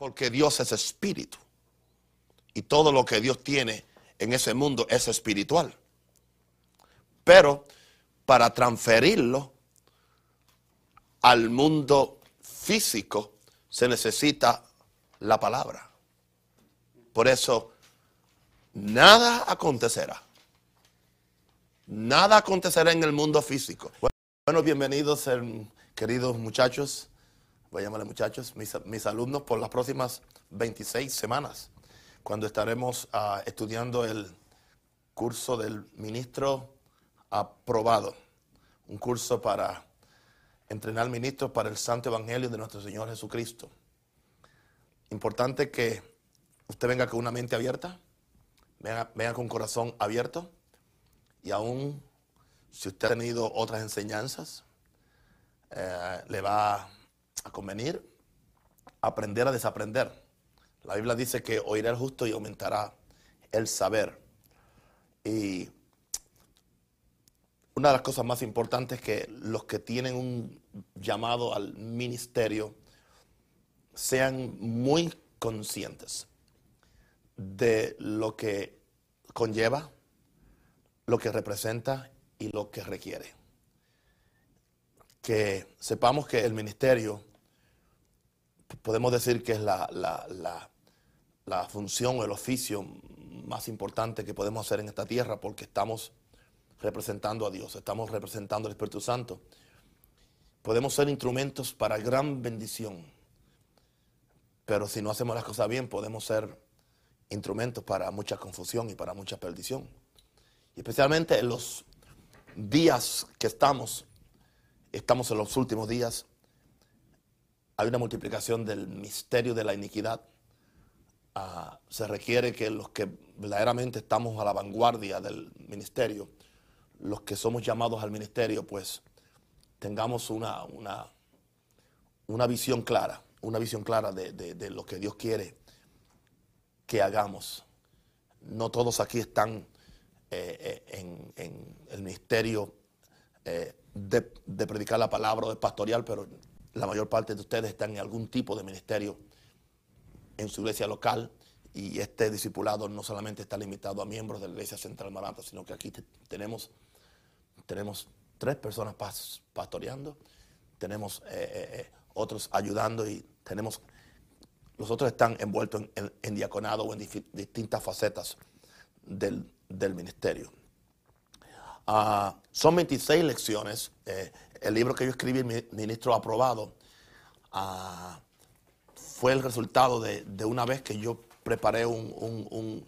Porque Dios es espíritu. Y todo lo que Dios tiene en ese mundo es espiritual. Pero para transferirlo al mundo físico se necesita la palabra. Por eso, nada acontecerá. Nada acontecerá en el mundo físico. Bueno, bienvenidos, queridos muchachos. Voy a llamarle muchachos, mis, alumnos, por las próximas 26 semanas, cuando estaremos ah, estudiando el curso del ministro aprobado. Un curso para entrenar ministros para el santo evangelio de nuestro Señor Jesucristo. Importante que usted venga con una mente abierta, venga, con un corazón abierto y aún si usted ha tenido otras enseñanzas, eh, le va a convenir aprender a desaprender. La Biblia dice que oirá el justo y aumentará el saber. Y una de las cosas más importantes es que los que tienen un llamado al ministerio sean muy conscientes de lo que conlleva, lo que representa y lo que requiere. Que sepamos que el ministerio, podemos decir que es la, la función o el oficio más importante que podemos hacer en esta tierra porque estamos representando a Dios, estamos representando al Espíritu Santo. Podemos ser instrumentos para gran bendición, pero si no hacemos las cosas bien, podemos ser instrumentos para mucha confusión y para mucha perdición. Y especialmente en los días que estamos, estamos en los últimos días, hay una multiplicación del misterio de la iniquidad. Ah, se requiere que los que verdaderamente estamos a la vanguardia del ministerio, los que somos llamados al ministerio, pues tengamos una, una, una visión clara, una visión clara de, lo que Dios quiere que hagamos. No todos aquí están eh, eh, en, el ministerio eh, de, predicar la palabra o de pastoral, pero la mayor parte de ustedes están en algún tipo de ministerio en su iglesia local y este discipulado no solamente está limitado a miembros de la iglesia central Maranta, sino que aquí tenemos tenemos tres personas pastoreando, tenemos eh, eh, eh, otros ayudando y tenemos, los otros están envueltos en, diaconado o en distintas facetas del, ministerio. Ah, son 26 lecciones. El libro que yo escribí, ministro aprobado, ah, fue el resultado de, una vez que yo preparé un,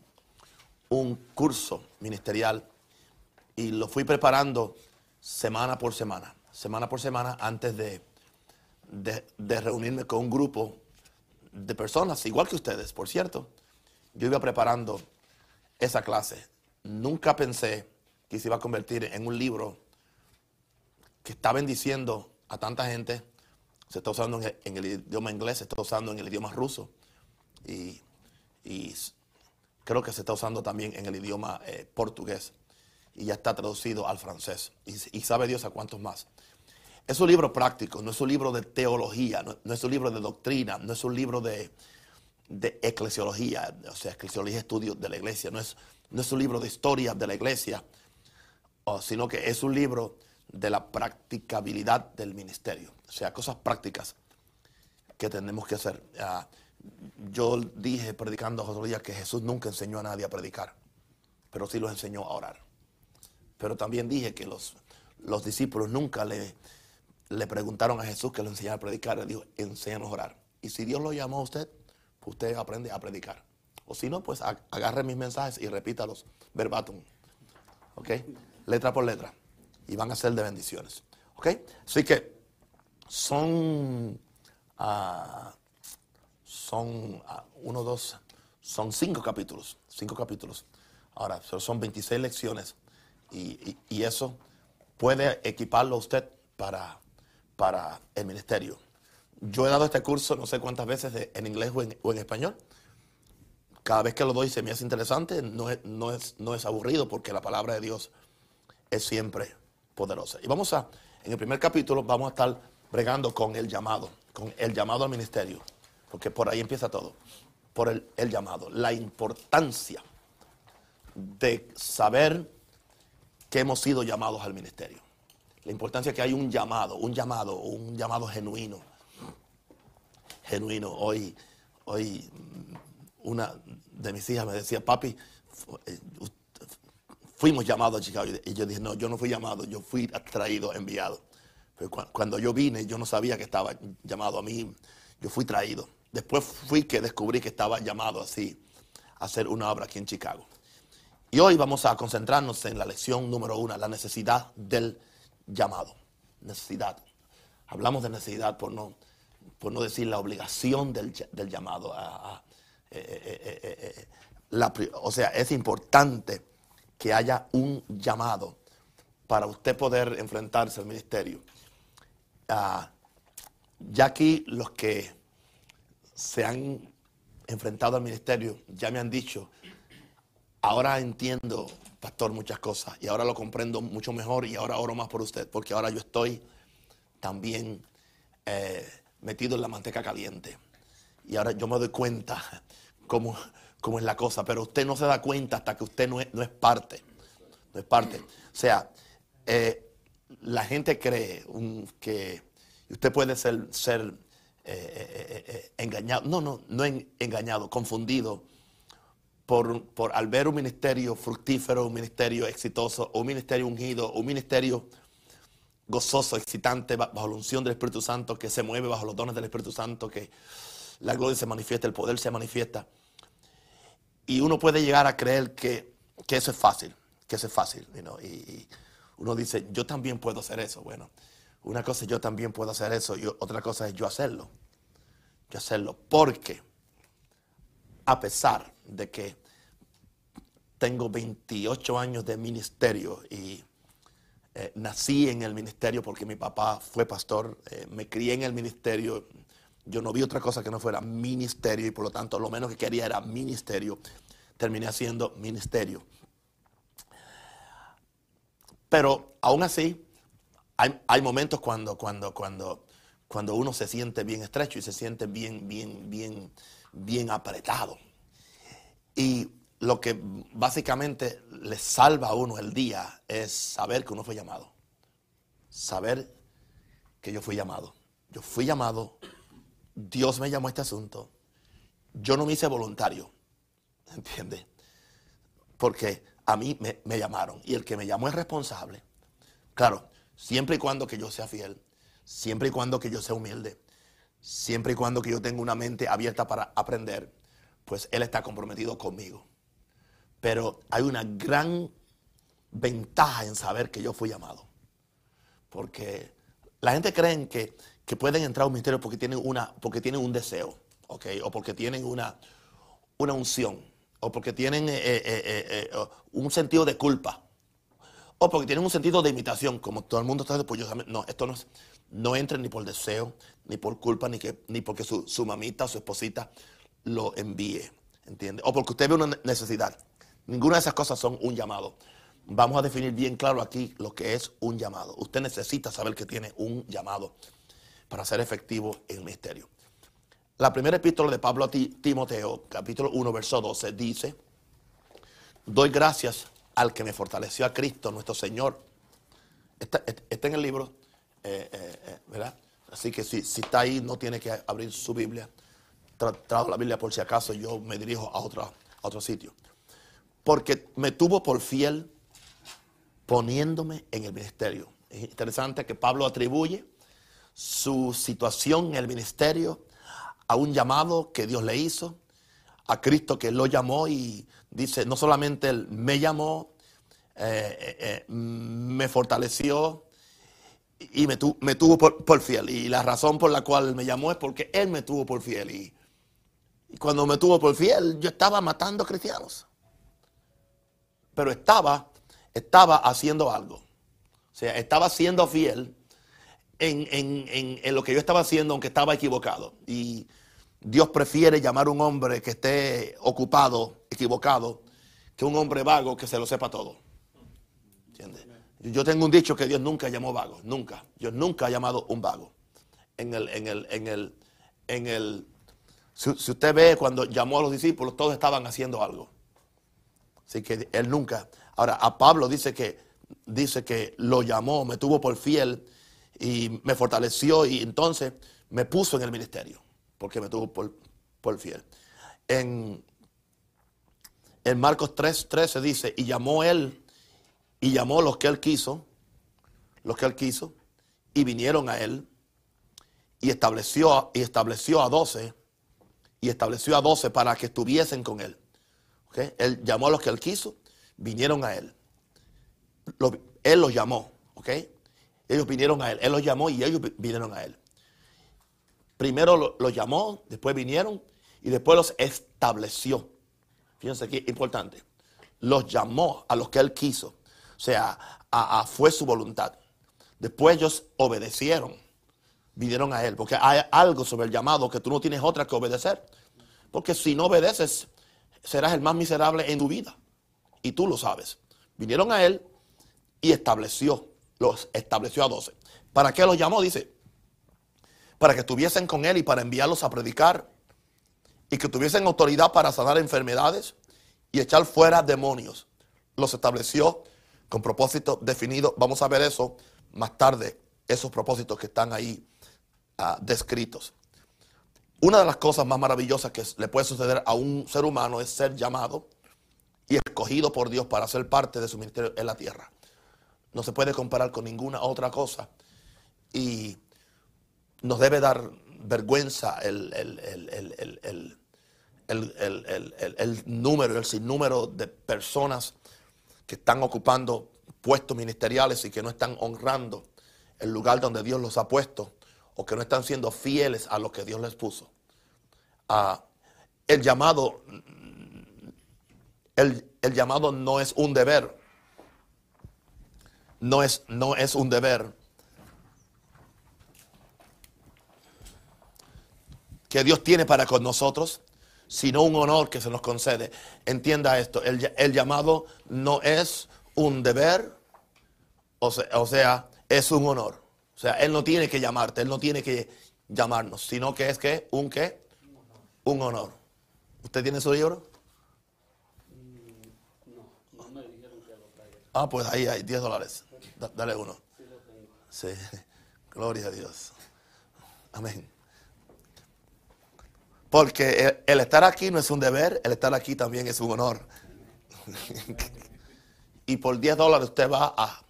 curso ministerial y lo fui preparando semana por semana, semana por semana antes de, reunirme con un grupo de personas, igual que ustedes, por cierto. Yo iba preparando esa clase. Nunca pensé que se iba a convertir en un libro que está bendiciendo a tanta gente. Se está usando en el, idioma inglés, se está usando en el idioma ruso. Y, creo que se está usando también en el idioma eh, portugués y ya está traducido al francés. Y, sabe Dios a cuántos más. Es un libro práctico, no es un libro de teología, no, es un libro de doctrina, no es un libro de, eclesiología, o sea, eclesiología estudio de la iglesia, no es, no es un libro de historia de la iglesia, sino que es un libro de la practicabilidad del ministerio, o sea, cosas prácticas que tenemos que hacer. Ah, yo dije predicando otro día que Jesús nunca enseñó a nadie a predicar, pero sí los enseñó a orar. Pero también dije que los, los discípulos nunca le, le preguntaron a Jesús que lo enseñara a predicar. Le dijo, enséñanos a orar. Y si Dios lo llamó a usted, pues usted aprende a predicar. O si no, pues agarre mis mensajes y repítalos verbatim. ¿Ok? Letra por letra. Y van a ser de bendiciones. ¿Ok? Así que son, uh, son uh, uno, dos, son cinco capítulos. Cinco capítulos. Ahora, son 26 lecciones y, eso puede equiparlo a usted para, para el ministerio. Yo he dado este curso no sé cuántas veces en inglés o en, español. Cada vez que lo doy se me hace interesante, no es, no, es, no es aburrido porque la palabra de Dios es siempre poderosa. Y vamos a, en el primer capítulo vamos a estar bregando con el llamado, con el llamado al ministerio. porque por ahí empieza todo, por el, el llamado, la importancia de saber que hemos sido llamados al ministerio. La importancia que hay un llamado, un llamado, un llamado genuino. Genuino. Hoy, hoy una de mis hijas me decía, papi, eh, fuimos llamados a Chicago. Y yo dije, no, yo no fui llamado, yo fui traído, enviado. Cuando yo vine, yo no sabía que estaba llamado a mí, yo fui traído. Después fui que descubrí que estaba llamado así a hacer una obra aquí en Chicago. Y hoy vamos a concentrarnos en la lección número uno, la necesidad del llamado. Necesidad. Hablamos de necesidad por no, por no decir la obligación del, llamado. Eh, eh, eh, o sea, es importante que haya un llamado para usted poder enfrentarse al ministerio. Ah, ya aquí los que se han enfrentado al ministerio ya me han dicho ahora entiendo, pastor, muchas cosas y ahora lo comprendo mucho mejor y ahora oro más por usted, porque ahora yo estoy también eh, metido en la manteca caliente. Y ahora yo me doy cuenta cómo, cómo, es la cosa, pero usted no se da cuenta hasta que usted no es, parte. No es parte. O sea, eh, la gente cree que usted puede ser, ser eh, engañado, no, no, no engañado, confundido por, al ver un ministerio fructífero, un ministerio exitoso, un ministerio ungido, un ministerio gozoso, excitante, bajo la unción del Espíritu Santo, que se mueve bajo los dones del Espíritu Santo, que la gloria se manifiesta, el poder se manifiesta. Y uno puede llegar a creer que, eso es fácil, que eso es fácil. y, uno dice, yo también puedo hacer eso. Bueno, una cosa es yo también puedo hacer eso y otra cosa es yo hacerlo. Yo hacerlo. Porque, a pesar de que tengo 28 años de ministerio y eh, nací en el ministerio porque mi papá fue pastor, eh, me crié en el ministerio, yo no vi otra cosa que no fuera ministerio y por lo tanto lo menos que quería era ministerio, terminé haciendo ministerio. Pero aún así, hay, momentos cuando, cuando, cuando, cuando uno se siente bien estrecho y se siente bien, bien, bien, bien apretado. Y lo que básicamente le salva a uno el día es saber que uno fue llamado. Saber que yo fui llamado. Yo fui llamado, Dios me llamó a este asunto. Yo no me hice voluntario, ¿entiendes? Porque a mí me, me, llamaron y el que me llamó es responsable. Claro, siempre y cuando que yo sea fiel, siempre y cuando que yo sea humilde, siempre y cuando que yo tenga una mente abierta para aprender, pues Él está comprometido conmigo. Pero hay una gran ventaja en saber que yo fui llamado. Porque la gente cree que, que pueden entrar a un ministerio porque tienen, una, porque tienen un deseo, ¿okay? o porque tienen una, una unción, o porque tienen eh, eh, eh, un sentido de culpa, o porque tienen un sentido de imitación, como todo el mundo está después. No, esto no es, no entren ni por deseo, ni por culpa, ni, que, ni porque su, su mamita su esposita lo envíe, ¿entiende? O porque usted ve una necesidad. Ninguna de esas cosas son un llamado. Vamos a definir bien claro aquí lo que es un llamado. Usted necesita saber que tiene un llamado para ser efectivo en el misterio. La primera epístola de Pablo a Timoteo, capítulo 1, verso 12, dice, doy gracias al que me fortaleció a Cristo, nuestro Señor. Está, en el libro, eh, eh, eh, ¿verdad? Así que si, está ahí, no tiene que abrir su Biblia. Trajo la Biblia por si acaso yo me dirijo a, otra, a otro sitio porque me tuvo por fiel poniéndome en el ministerio. Es interesante que Pablo atribuye su situación en el ministerio a un llamado que Dios le hizo, a Cristo que lo llamó y dice, no solamente Él me llamó, eh, eh, eh, me fortaleció y me, tuvo por, fiel. Y la razón por la cual me llamó es porque Él me tuvo por fiel. y cuando me tuvo por fiel, yo estaba matando cristianos pero estaba, estaba haciendo algo. O sea, estaba siendo fiel en, lo que yo estaba haciendo, aunque estaba equivocado. Y Dios prefiere llamar a un hombre que esté ocupado, equivocado, que un hombre vago que se lo sepa todo. ¿Entiendes? Yo tengo un dicho que Dios nunca llamó vago, nunca. Dios nunca ha llamado un vago. En el, en el, en el, en el si usted ve cuando llamó a los discípulos, todos estaban haciendo algo. Así que él nunca. Ahora, a Pablo dice que, dice que lo llamó, me tuvo por fiel y me fortaleció y entonces me puso en el ministerio, porque me tuvo por, fiel. En, en Marcos 3, 13 dice, y llamó él, y llamó los que él quiso, los que él quiso, y vinieron a él, y estableció, y estableció a doce, y estableció a doce para que estuviesen con él. Él llamó a los que él quiso, vinieron a él. él los llamó, ¿ok? Ellos vinieron a él. Él los llamó y ellos vinieron a él. Primero los llamó, después vinieron y después los estableció. Fíjense aquí, importante. Los llamó a los que él quiso. O sea, fue su voluntad. Después ellos obedecieron, vinieron a él. Porque hay algo sobre el llamado que tú no tienes otra que obedecer. Porque si no obedeces, serás el más miserable en tu vida. Y tú lo sabes. Vinieron a él y estableció, los estableció a doce. ¿Para qué los llamó? Dice, para que estuviesen con él y para enviarlos a predicar y que tuviesen autoridad para sanar enfermedades y echar fuera demonios. Los estableció con propósito definido. Vamos a ver eso más tarde, esos propósitos que están ahí ah, descritos. Una de las cosas más maravillosas que le puede suceder a un ser humano es ser llamado y escogido por Dios para ser parte de su ministerio en la tierra. No se puede comparar con ninguna otra cosa. Y nos debe dar vergüenza el, el, número, el sinnúmero de personas que están ocupando puestos ministeriales y que no están honrando el lugar donde Dios los ha puesto o que no están siendo fieles a lo que Dios les puso. Ah, el llamado, el, llamado no es un deber, no es, no es un deber que Dios tiene para con nosotros, sino un honor que se nos concede. Entienda esto, el, el llamado no es un deber, o sea, o sea, es un honor. O sea, Él no tiene que llamarte, Él no tiene que llamarnos, sino que es que un qué, un honor. ¿Usted tiene su libro? No, no me dijeron que lo Ah, pues ahí hay 10 dólares. Dale uno. Sí, gloria a Dios. Amén. Porque el, estar aquí no es un deber, el estar aquí también es un honor. y por 10 dólares usted va a,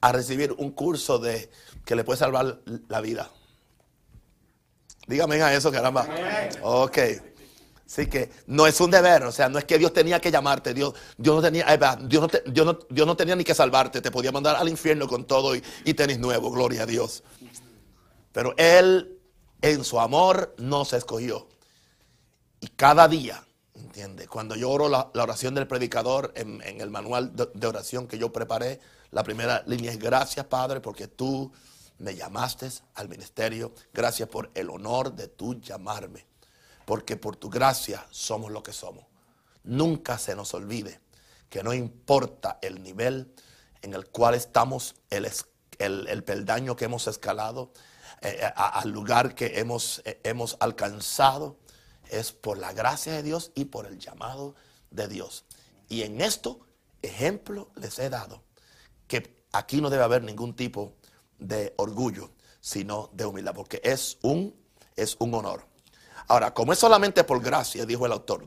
a recibir un curso de que le puede salvar la vida. Dígame a eso, caramba. Ok. Así que no es un deber, o sea, no es que Dios tenía que llamarte, Dios, Dios, no, tenía, Dios, no, Dios, no, tenía ni que salvarte, te podía mandar al infierno con todo y, y tenis nuevo, gloria a Dios. Pero Él, en su amor, nos escogió. Y cada día, ¿entiendes? Cuando yo oro la, oración del predicador en, el manual de oración que yo preparé, la primera línea es gracias, Padre, porque tú me llamaste al ministerio. Gracias por el honor de tú llamarme. Porque por tu gracia somos lo que somos. Nunca se nos olvide que no importa el nivel en el cual estamos, el, el, peldaño que hemos escalado, eh, eh, al lugar que hemos, eh, hemos alcanzado, es por la gracia de Dios y por el llamado de Dios. Y en esto, ejemplo les he dado, que aquí no debe haber ningún tipo de orgullo, sino de humildad, porque es un, es un honor. Ahora, como es solamente por gracia, dijo el autor,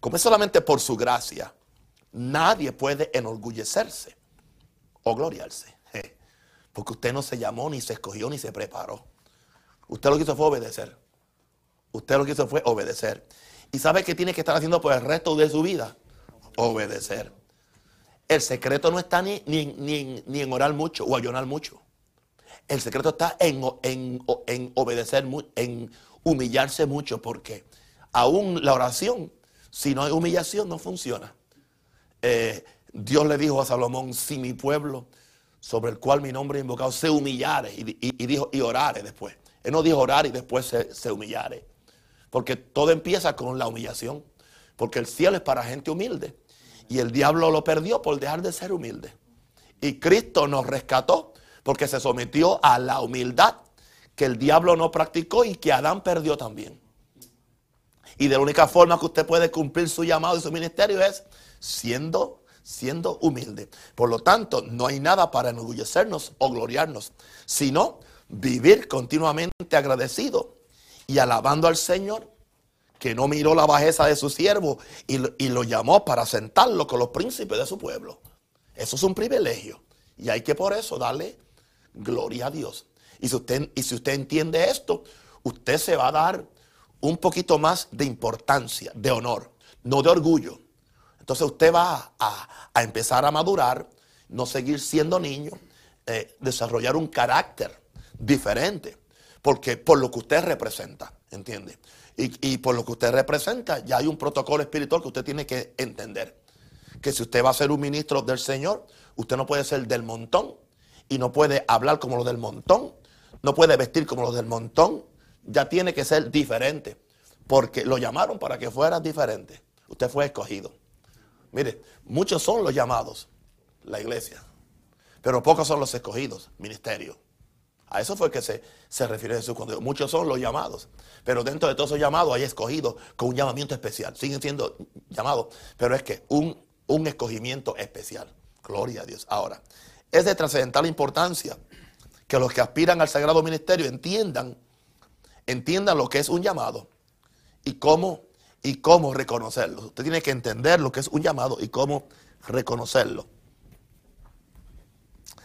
como es solamente por su gracia, nadie puede enorgullecerse o gloriarse. Porque usted no se llamó, ni se escogió, ni se preparó. Usted lo que hizo fue obedecer. Usted lo que hizo fue obedecer. ¿Y sabe qué tiene que estar haciendo por el resto de su vida? Obedecer. El secreto no está ni, ni, ni en orar mucho o ayunar mucho. El secreto está en, en, obedecer, en humillarse mucho, porque aún la oración, si no hay humillación, no funciona. Eh, Dios le dijo a Salomón, si mi pueblo, sobre el cual mi nombre es invocado, se humillare, y, dijo, y orare después. Él no dijo orar y después se, se humillare. Porque todo empieza con la humillación. Porque el cielo es para gente humilde. Y el diablo lo perdió por dejar de ser humilde. Y Cristo nos rescató porque se sometió a la humildad que el diablo no practicó y que Adán perdió también. Y de la única forma que usted puede cumplir su llamado y su ministerio es siendo, siendo humilde. Por lo tanto, no hay nada para enorgullecernos o gloriarnos, sino vivir continuamente agradecido y alabando al Señor, que no miró la bajeza de su siervo y, y lo llamó para sentarlo con los príncipes de su pueblo. Eso es un privilegio. Y hay que por eso darle gloria a Dios. Y si usted, y si usted entiende esto, usted se va a dar un poquito más de importancia, de honor, no de orgullo. Entonces usted va a, empezar a madurar, no seguir siendo niño, eh, desarrollar un carácter diferente, porque por lo que usted representa, ¿entiende? Y, y por lo que usted representa, ya hay un protocolo espiritual que usted tiene que entender. Que si usted va a ser un ministro del Señor, usted no puede ser del montón y no puede hablar como los del montón, no puede vestir como los del montón, ya tiene que ser diferente, porque lo llamaron para que fuera diferente. Usted fue escogido. Mire, muchos son los llamados, la iglesia, pero pocos son los escogidos, ministerio. A eso fue que se, se refiere Jesús cuando muchos son los llamados, pero dentro de todos esos llamados hay escogidos con un llamamiento especial. Siguen siendo llamados, pero es que un, un escogimiento especial. Gloria a Dios. Ahora, es de trascendental importancia que los que aspiran al sagrado ministerio entiendan, entiendan lo que es un llamado y cómo, y cómo reconocerlo. Usted tiene que entender lo que es un llamado y cómo reconocerlo.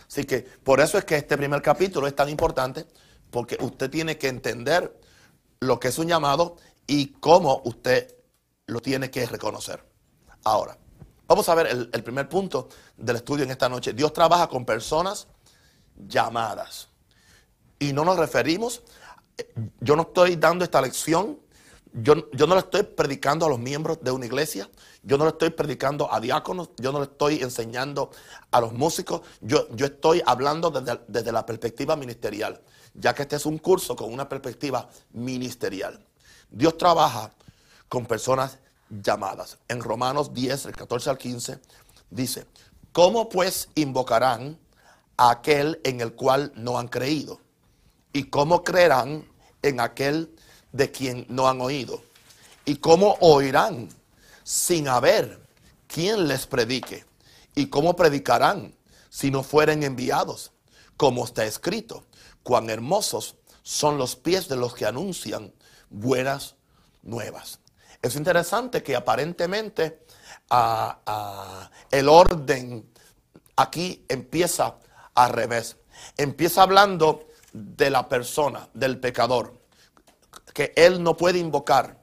Así que por eso es que este primer capítulo es tan importante, porque usted tiene que entender lo que es un llamado y cómo usted lo tiene que reconocer. Ahora, Vamos a ver el, primer punto del estudio en esta noche. Dios trabaja con personas llamadas. Y no nos referimos, yo no estoy dando esta lección, yo, yo no le estoy predicando a los miembros de una iglesia, yo no le estoy predicando a diáconos, yo no le estoy enseñando a los músicos, yo, yo estoy hablando desde, desde la perspectiva ministerial, ya que este es un curso con una perspectiva ministerial. Dios trabaja con personas llamadas. En Romanos 10, el 14 al 15, dice, ¿cómo pues invocarán aquel en el cual no han creído? ¿Y cómo creerán en aquel de quien no han oído? ¿Y cómo oirán sin haber quien les predique? ¿Y cómo predicarán si no fueren enviados? Como está escrito, cuán hermosos son los pies de los que anuncian buenas nuevas. Es interesante que aparentemente ah, ah, el orden aquí empieza al revés. Empieza hablando de la persona, del pecador, que él no puede invocar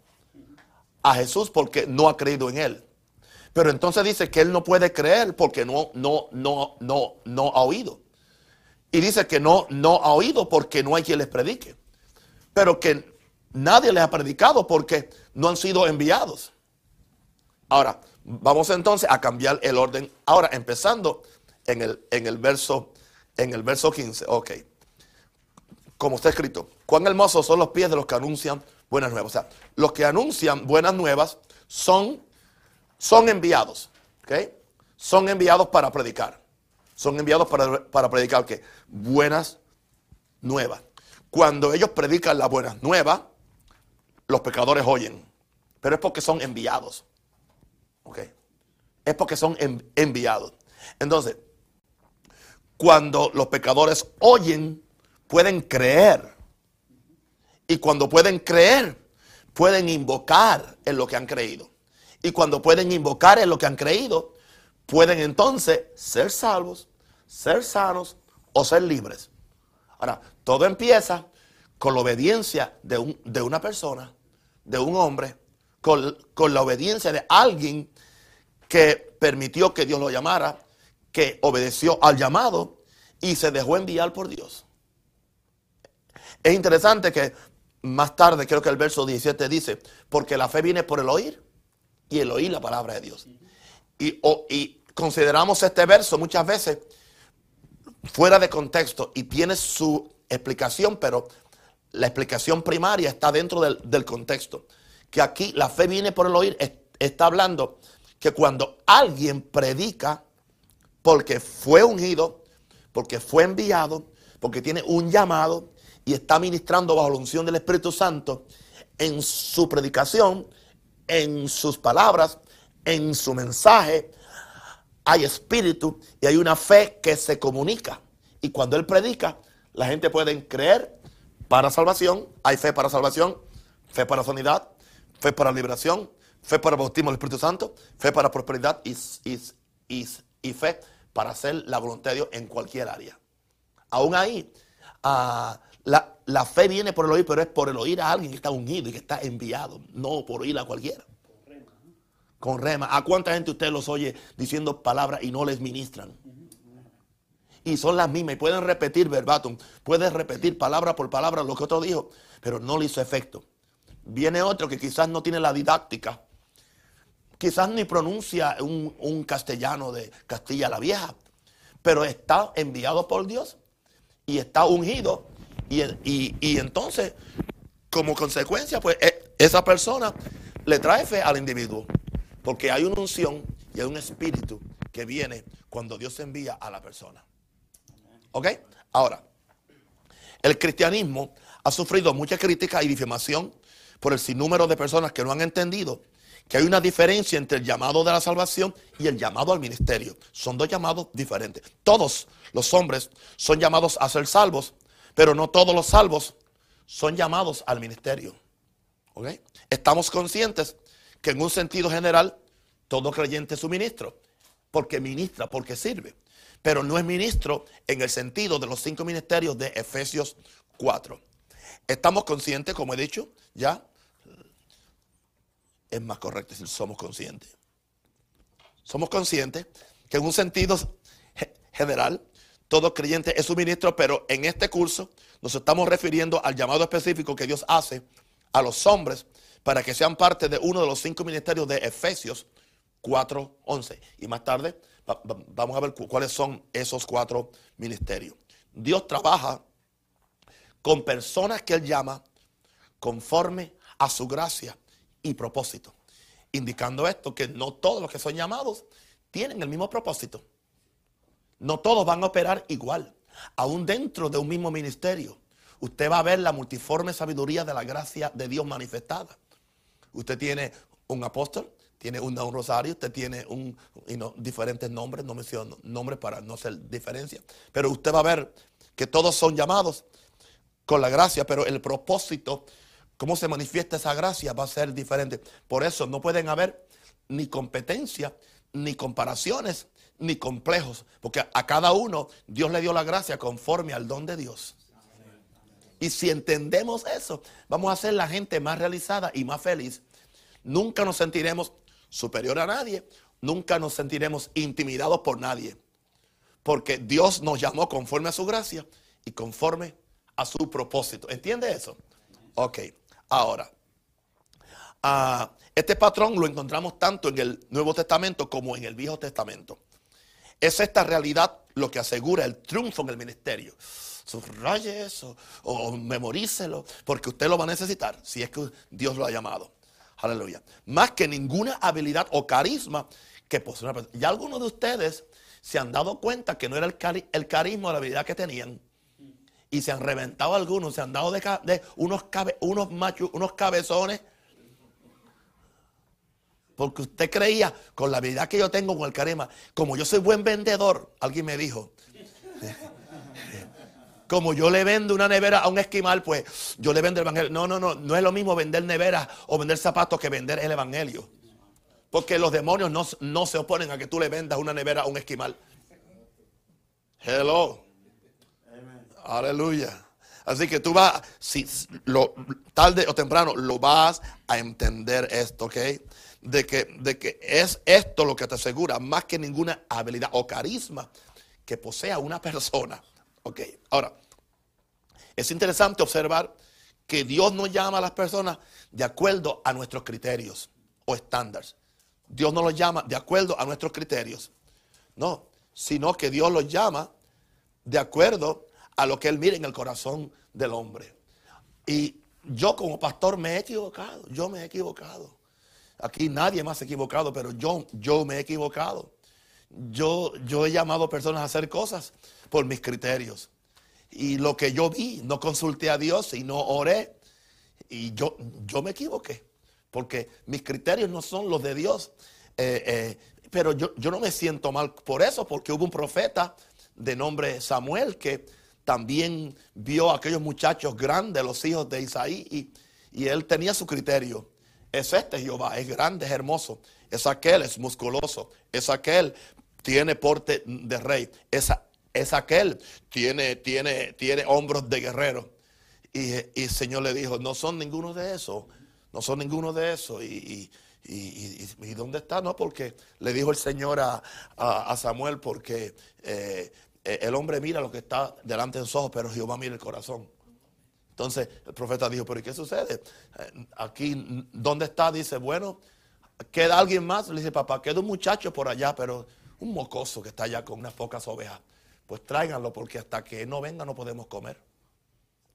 a Jesús porque no ha creído en él. Pero entonces dice que él no puede creer porque no, no, no, no, no ha oído. Y dice que no, no ha oído porque no hay quien les predique. Pero que nadie les ha predicado porque no han sido enviados. Ahora, vamos entonces a cambiar el orden. Ahora, empezando en el, en el, verso, en el verso 15. Ok. Como está escrito, cuán hermosos son los pies de los que anuncian buenas nuevas. O sea, los que anuncian buenas nuevas son, son enviados. ¿Ok? Son enviados para predicar. Son enviados para, para predicar ¿qué? Buenas nuevas. Cuando ellos predican las buenas nuevas, los pecadores oyen, pero es porque son enviados. ¿Ok? Es porque son enviados. Entonces, cuando los pecadores oyen, pueden creer. Y cuando pueden creer, pueden invocar en lo que han creído. Y cuando pueden invocar en lo que han creído, pueden entonces ser salvos, ser sanos o ser libres. Ahora, todo empieza con la obediencia de, de una persona de un hombre con, la obediencia de alguien que permitió que Dios lo llamara, que obedeció al llamado y se dejó enviar por Dios. Es interesante que más tarde, creo que el verso 17 dice, porque la fe viene por el oír y el oír la palabra de Dios. Y, consideramos este verso muchas veces fuera de contexto y tiene su explicación, pero la explicación primaria está dentro del, contexto. Que aquí la fe viene por el oír, está hablando que cuando alguien predica, porque fue ungido, porque fue enviado, porque tiene un llamado y está ministrando bajo la unción del Espíritu Santo, en su predicación, en sus palabras, en su mensaje, hay espíritu y hay una fe que se comunica. Y cuando Él predica, la gente puede creer para salvación, hay fe para salvación, fe para sanidad, fe para liberación, fe para bautismo del Espíritu Santo, fe para prosperidad y, y, fe para hacer la voluntad de Dios en cualquier área. Aún ahí, ah, la, fe viene por el oír, pero es por el oír a alguien que está unido y que está enviado, no por oír a cualquiera. Con rema. ¿A cuánta gente usted los oye diciendo palabras y no les ministran? Y son las mismas y pueden repetir verbatim, pueden repetir palabra por palabra lo que otro dijo, pero no le hizo efecto. Viene otro que quizás no tiene la didáctica, quizás ni pronuncia un, castellano de Castilla la Vieja, pero está enviado por Dios y está ungido. Y, y entonces, como consecuencia, pues e, esa persona le trae fe al individuo, porque hay una unción y hay un espíritu que viene cuando Dios envía a la persona. ¿Ok? Ahora, el cristianismo ha sufrido mucha crítica y difamación por el sinnúmero de personas que no han entendido que hay una diferencia entre el llamado de la salvación y el llamado al ministerio. Son dos llamados diferentes. Todos los hombres son llamados a ser salvos, pero no todos los salvos son llamados al ministerio. Estamos conscientes que en un sentido general todo creyente es su ministro, porque ministra, porque sirve, pero no es ministro en el sentido de los cinco ministerios de Efesios 4. Estamos conscientes, como he dicho, ya es más correcto decir somos conscientes. Somos conscientes que en un sentido general, todo creyente es su ministro, pero en este curso nos estamos refiriendo al llamado específico que Dios hace a los hombres para que sean parte de uno de los cinco ministerios de Efesios 4.11. Y más tarde vamos a ver cuáles son esos cuatro ministerios. Dios trabaja con personas que Él llama conforme a su gracia y propósito. Indicando esto que no todos los que son llamados tienen el mismo propósito. No todos van a operar igual. Aún dentro de un mismo ministerio, usted va a ver la multiforme sabiduría de la gracia de Dios manifestada. Usted tiene un apóstol, tiene un, rosario, usted tiene un, diferentes nombres, no menciono nombres para no hacer diferencia, pero usted va a ver que todos son llamados con la gracia, pero el propósito cómo se manifiesta esa gracia va a ser diferente. Por eso no pueden haber ni competencia, ni comparaciones, ni complejos, porque a cada uno Dios le dio la gracia conforme al don de Dios. Y si entendemos eso, vamos a ser la gente más realizada y más feliz. Nunca nos sentiremos superior a nadie, nunca nos sentiremos intimidados por nadie, porque Dios nos llamó conforme a su gracia y conforme a su propósito. ¿Entiende eso? Ok. Ahora, ah, este patrón lo encontramos tanto en el Nuevo Testamento como en el Viejo Testamento. Es esta realidad lo que asegura el triunfo en el ministerio. Subraye eso o memorícelo, porque usted lo va a necesitar si es que Dios lo ha llamado. Aleluya. Más que ninguna habilidad o carisma que posee una persona. Ya algunos de ustedes se han dado cuenta que no era el, el carisma o la habilidad que tenían, y se han reventado algunos, se han dado de, unos, unos machos, unos cabezones. Porque usted creía, con la habilidad que yo tengo con el carisma, como yo soy buen vendedor, alguien me dijo, como yo le vendo una nevera a un esquimal, pues yo le vendo el evangelio. No, no, no, no es lo mismo vender neveras o vender zapatos que vender el evangelio. Porque los demonios no, no se oponen a que tú le vendas una nevera a un esquimal. Hello. Aleluya. Así que tú vas, si lo, tarde o temprano, lo vas a entender esto, ¿ok? De que, de que es esto lo que te asegura, más que ninguna habilidad o carisma que posea una persona. Ok, ahora, es interesante observar que Dios no llama a las personas de acuerdo a nuestros criterios o estándares. Dios no los llama de acuerdo a nuestros criterios. No, sino que Dios los llama de acuerdo a lo que Él mira en el corazón del hombre. Y yo como pastor me he equivocado, yo me he equivocado. Aquí nadie más se ha equivocado, pero yo, yo me he equivocado. Yo, yo he llamado personas a hacer cosas por mis criterios. Y lo que yo vi, no consulté a Dios y no oré. y yo, yo me equivoqué, porque mis criterios no son los de Dios. Eh, eh, pero yo, yo no me siento mal por eso, porque hubo un profeta de nombre Samuel que también vio a aquellos muchachos grandes, los hijos de Isaí, y, y él tenía su criterio. Es este Jehová, es grande, es hermoso, es aquel, es musculoso, es aquel, tiene porte de rey, es, aquel, tiene, tiene, tiene hombros de guerrero. Y, el Señor le dijo, no son ninguno de esos, no son ninguno de esos. Y, y, dónde está? No, porque le dijo el Señor a, Samuel, porque eh, el hombre mira lo que está delante de sus ojos, pero Jehová mira el corazón. Entonces el profeta dijo, pero ¿y qué sucede? Eh, aquí, ¿dónde está? Dice, bueno, queda alguien más. Le dice, papá, queda un muchacho por allá, pero un mocoso que está allá con unas pocas ovejas. Pues tráiganlo porque hasta que no venga no podemos comer.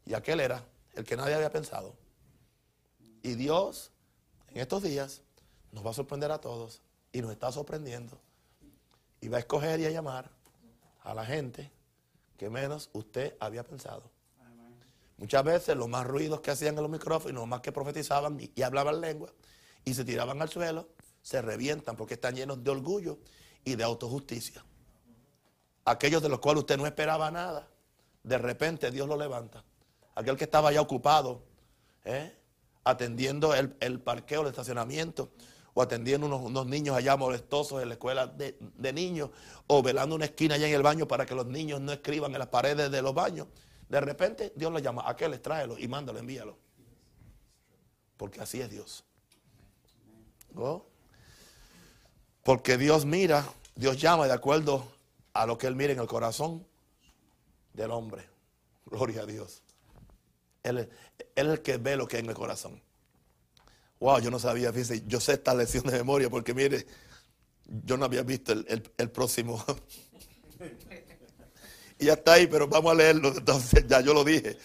Y aquel era el que nadie había pensado. Y Dios en estos días nos va a sorprender a todos y nos está sorprendiendo. Y va a escoger y a llamar a la gente que menos usted había pensado. Muchas veces los más ruidos que hacían en los micrófonos, los más que profetizaban y, hablaban lengua y se tiraban al suelo, se revientan porque están llenos de orgullo y de autojusticia. Aquellos de los cuales usted no esperaba nada, de repente Dios lo levanta aquel que estaba ya ocupado, ¿eh? atendiendo el, parqueo, el estacionamiento, o atendiendo unos, niños allá molestosos en la escuela de, niños, o velando una esquina allá en el baño para que los niños no escriban en las paredes de los baños. De repente Dios lo llama, aquel tráelo y mándalo, envíalo. Porque así es Dios. ¿Oh? Porque Dios mira, Dios llama de acuerdo a lo que Él mira en el corazón del hombre. Gloria a Dios. Él, es el que ve lo que hay en el corazón. Wow, yo no sabía, fíjese, yo sé esta lección de memoria porque mire, yo no había visto el, próximo. y ya está ahí, pero vamos a leerlo. Entonces, ya yo lo dije.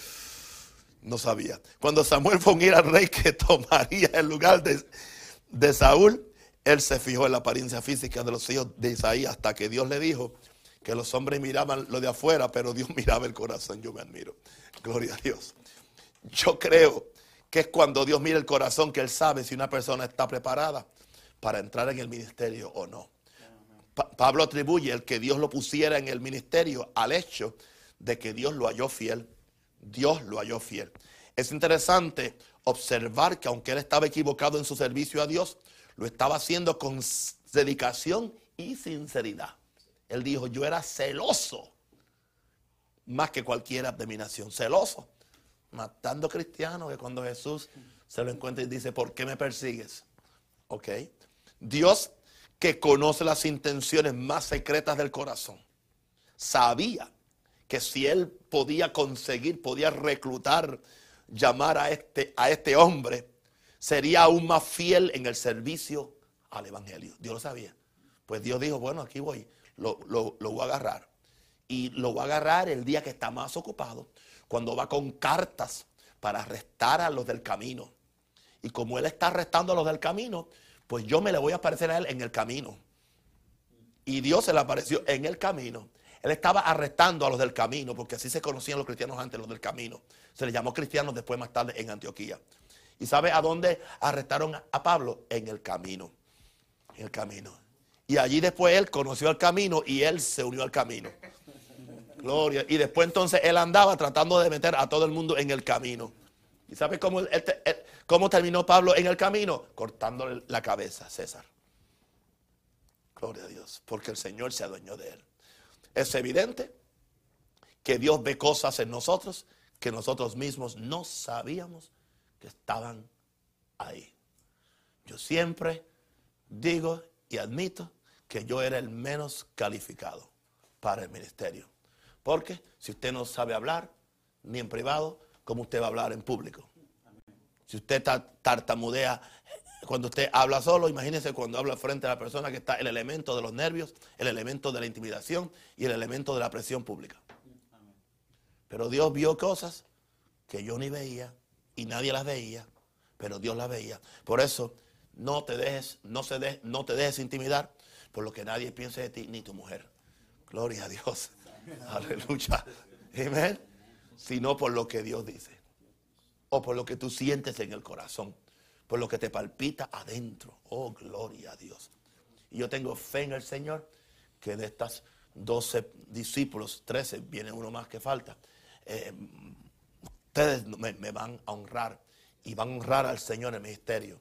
No sabía. Cuando Samuel fue a unir al rey que tomaría el lugar de, de Saúl, él se fijó en la apariencia física de los hijos de Isaías hasta que Dios le dijo que los hombres miraban lo de afuera, pero Dios miraba el corazón. Yo me admiro. Gloria a Dios. Yo creo que es cuando Dios mira el corazón que Él sabe si una persona está preparada para entrar en el ministerio o no. Pablo atribuye el que Dios lo pusiera en el ministerio al hecho de que Dios lo halló fiel. Dios lo halló fiel. Es interesante observar que aunque él estaba equivocado en su servicio a Dios, lo estaba haciendo con dedicación y sinceridad. Él dijo, yo era celoso más que cualquiera de mi nación, celoso matando cristianos, que cuando Jesús se lo encuentra y dice, ¿por qué me persigues? ¿Ok? Dios que conoce las intenciones más secretas del corazón, sabía que si él podía conseguir, podía reclutar, llamar a este, a este hombre, sería aún más fiel en el servicio al Evangelio. Dios lo sabía. Pues Dios dijo, bueno, aquí voy, lo, lo voy a agarrar. Y lo voy a agarrar el día que está más ocupado, cuando va con cartas para arrestar a los del camino. Y como él está arrestando a los del camino, pues yo me le voy a aparecer a él en el camino. Y Dios se le apareció en el camino. Él estaba arrestando a los del camino, porque así se conocían los cristianos antes, los del camino. Se les llamó cristianos después más tarde en Antioquía. ¿Y sabe a dónde arrestaron a Pablo? En el camino. En el camino. Y allí después él conoció el camino y él se unió al camino. Gloria. Y después entonces él andaba tratando de meter a todo el mundo en el camino. ¿Y sabe cómo, cómo terminó Pablo en el camino? Cortándole la cabeza a César. Gloria a Dios. Porque el Señor se adueñó de él. Es evidente que Dios ve cosas en nosotros que nosotros mismos no sabíamos que estaban ahí. Yo siempre digo y admito que yo era el menos calificado para el ministerio. Porque si usted no sabe hablar, ni en privado, ¿cómo usted va a hablar en público? Si usted tartamudea cuando usted habla solo, imagínese cuando habla frente a la persona que está el elemento de los nervios, el elemento de la intimidación y el elemento de la presión pública. Pero Dios vio cosas que yo ni veía y nadie las veía, pero Dios las veía. Por eso no te dejes, no, se no te dejes intimidar por lo que nadie piense de ti, ni tu mujer. Gloria a Dios. Aleluya. Amén. Sino por lo que Dios dice. o por lo que tú sientes en el corazón, por lo que te palpita adentro. Oh, gloria a Dios. Y yo tengo fe en el Señor que de estas 12 discípulos, 13, viene uno más que falta. Eh, ustedes me, me van a honrar y van a honrar al Señor en el ministerio.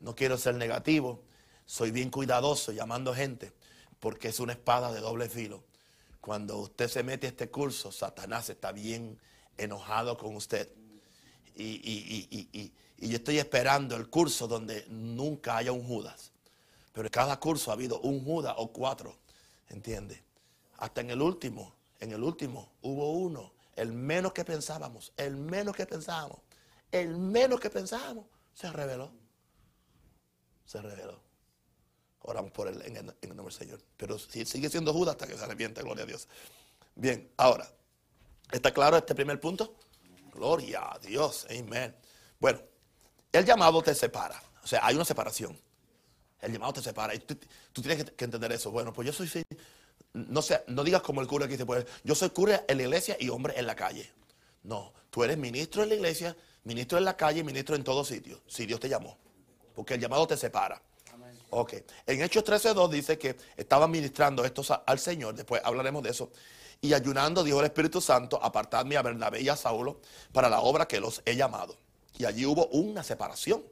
No quiero ser negativo, soy bien cuidadoso llamando gente porque es una espada de doble filo. Cuando usted se mete a este curso, Satanás está bien enojado con usted. Y, yo estoy esperando el curso donde nunca haya un Judas. Pero en cada curso ha habido un Judas o cuatro. ¿Entiende? Hasta en el último, en el último hubo uno. El menos que pensábamos, el menos que pensábamos, el menos que pensábamos, se reveló. Se reveló. Oramos por él en el, nombre del Señor. Pero sigue siendo Judas hasta que se arrepiente, gloria a Dios. Bien, ahora, ¿está claro este primer punto? Gloria a Dios, amén. Bueno, el llamado te separa. O sea, hay una separación. El llamado te separa. Y tú, tienes que, entender eso. Bueno, pues yo soy, no, sé, no digas como el cura que dice, pues yo soy cura en la iglesia y hombre en la calle. No, tú eres ministro en la iglesia, ministro en la calle y ministro en todo sitio, si Dios te llamó. Porque el llamado te separa. Ok. En Hechos 13.2 dice que estaban ministrando estos al Señor, después hablaremos de eso. Y ayunando, dijo el Espíritu Santo, apartadme a Bernabé y a Saulo para la obra que los he llamado. Y allí hubo una separación.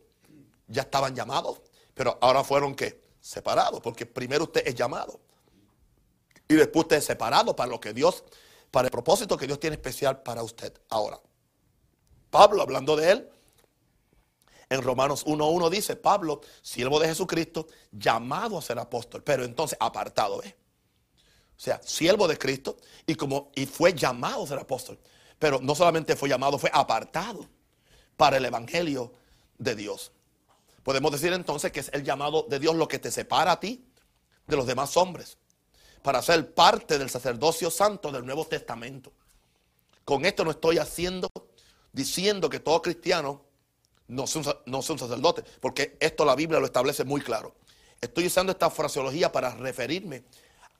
Ya estaban llamados, pero ahora fueron que separados, porque primero usted es llamado. Y después usted es separado para lo que Dios, para el propósito que Dios tiene especial para usted. Ahora, Pablo hablando de él, en Romanos 1.1 dice, Pablo, siervo de Jesucristo, llamado a ser apóstol, pero entonces apartado, ¿eh? O sea, siervo de Cristo y, como, y fue llamado a ser apóstol. Pero no solamente fue llamado, fue apartado para el Evangelio de Dios. Podemos decir entonces que es el llamado de Dios lo que te separa a ti de los demás hombres para ser parte del sacerdocio santo del Nuevo Testamento. Con esto no estoy haciendo, diciendo que todo cristiano no son, no son sacerdotes, porque esto la Biblia lo establece muy claro. Estoy usando esta fraseología para referirme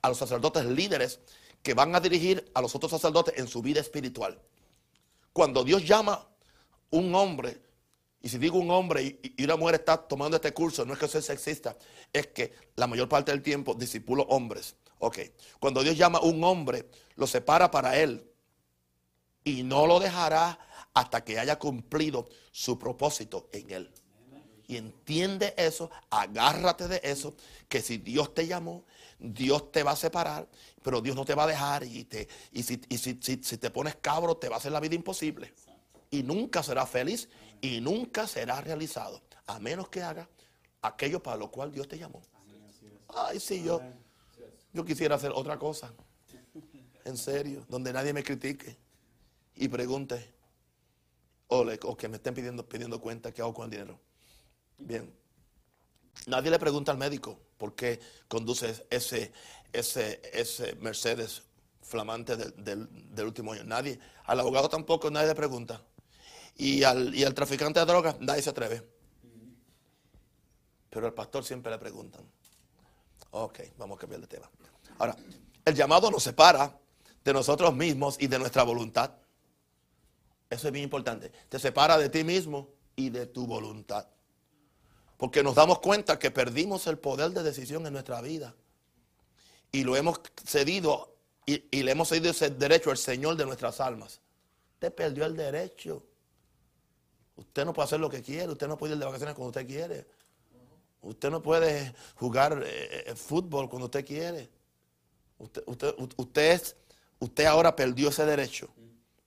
a los sacerdotes líderes que van a dirigir a los otros sacerdotes en su vida espiritual. Cuando Dios llama un hombre, y si digo un hombre y, una mujer está tomando este curso, no es que sea sexista, es que la mayor parte del tiempo disipulo hombres. Ok, cuando Dios llama un hombre, lo separa para él y no lo dejará hasta que haya cumplido su propósito en él. Y entiende eso, agárrate de eso, que si Dios te llamó, Dios te va a separar, pero Dios no te va a dejar y, te, y, si, si, te pones cabro te va a hacer la vida imposible. Y nunca será feliz y nunca será realizado, a menos que haga aquello para lo cual Dios te llamó. Ay, sí, yo, yo quisiera hacer otra cosa, en serio, donde nadie me critique y pregunte, o, que me estén pidiendo, pidiendo cuenta qué hago con el dinero. Bien. Nadie le pregunta al médico por qué conduce ese, ese, ese Mercedes flamante del, último año. Nadie. Al abogado tampoco nadie le pregunta. Y al, y al traficante de drogas nadie se atreve. Pero al pastor siempre le preguntan. Ok, vamos a cambiar de tema. Ahora, el llamado nos separa de nosotros mismos y de nuestra voluntad. Eso es bien importante. Te separa de ti mismo y de tu voluntad. Porque nos damos cuenta que perdimos el poder de decisión en nuestra vida. Y lo hemos cedido y, le hemos cedido ese derecho al Señor de nuestras almas. Usted perdió el derecho. Usted no puede hacer lo que quiere. Usted no puede ir de vacaciones cuando usted quiere. Usted no puede jugar eh, eh, fútbol cuando usted quiere. Usted, usted, usted, usted ahora perdió ese derecho.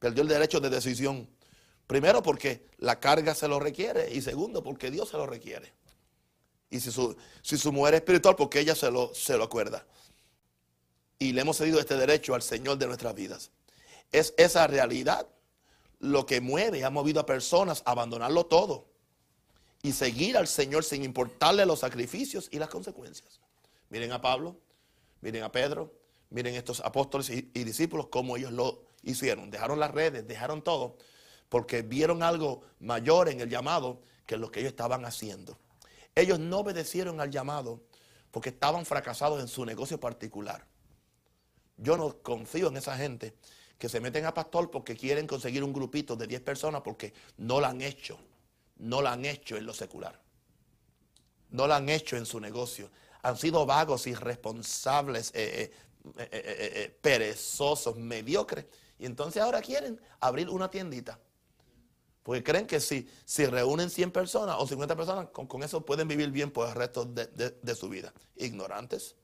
Perdió el derecho de decisión. Primero porque la carga se lo requiere y segundo porque Dios se lo requiere. Y si su, si su mujer es espiritual, porque ella se lo, se lo acuerda. Y le hemos cedido este derecho al Señor de nuestras vidas. Es esa realidad lo que mueve y ha movido a personas a abandonarlo todo y seguir al Señor sin importarle los sacrificios y las consecuencias. Miren a Pablo, miren a Pedro, miren estos apóstoles y, y discípulos, cómo ellos lo hicieron, dejaron las redes, dejaron todo, porque vieron algo mayor en el llamado que lo que ellos estaban haciendo. Ellos no obedecieron al llamado porque estaban fracasados en su negocio particular. Yo no confío en esa gente que se meten a pastor porque quieren conseguir un grupito de 10 personas porque no lo han hecho, no lo han hecho en lo secular, no lo han hecho en su negocio. Han sido vagos, irresponsables, eh, eh, eh, perezosos, mediocres. Y entonces ahora quieren abrir una tiendita. Porque creen que si, si reúnen 100 personas o 50 personas, con, eso pueden vivir bien por el resto de, de su vida. Ignorantes.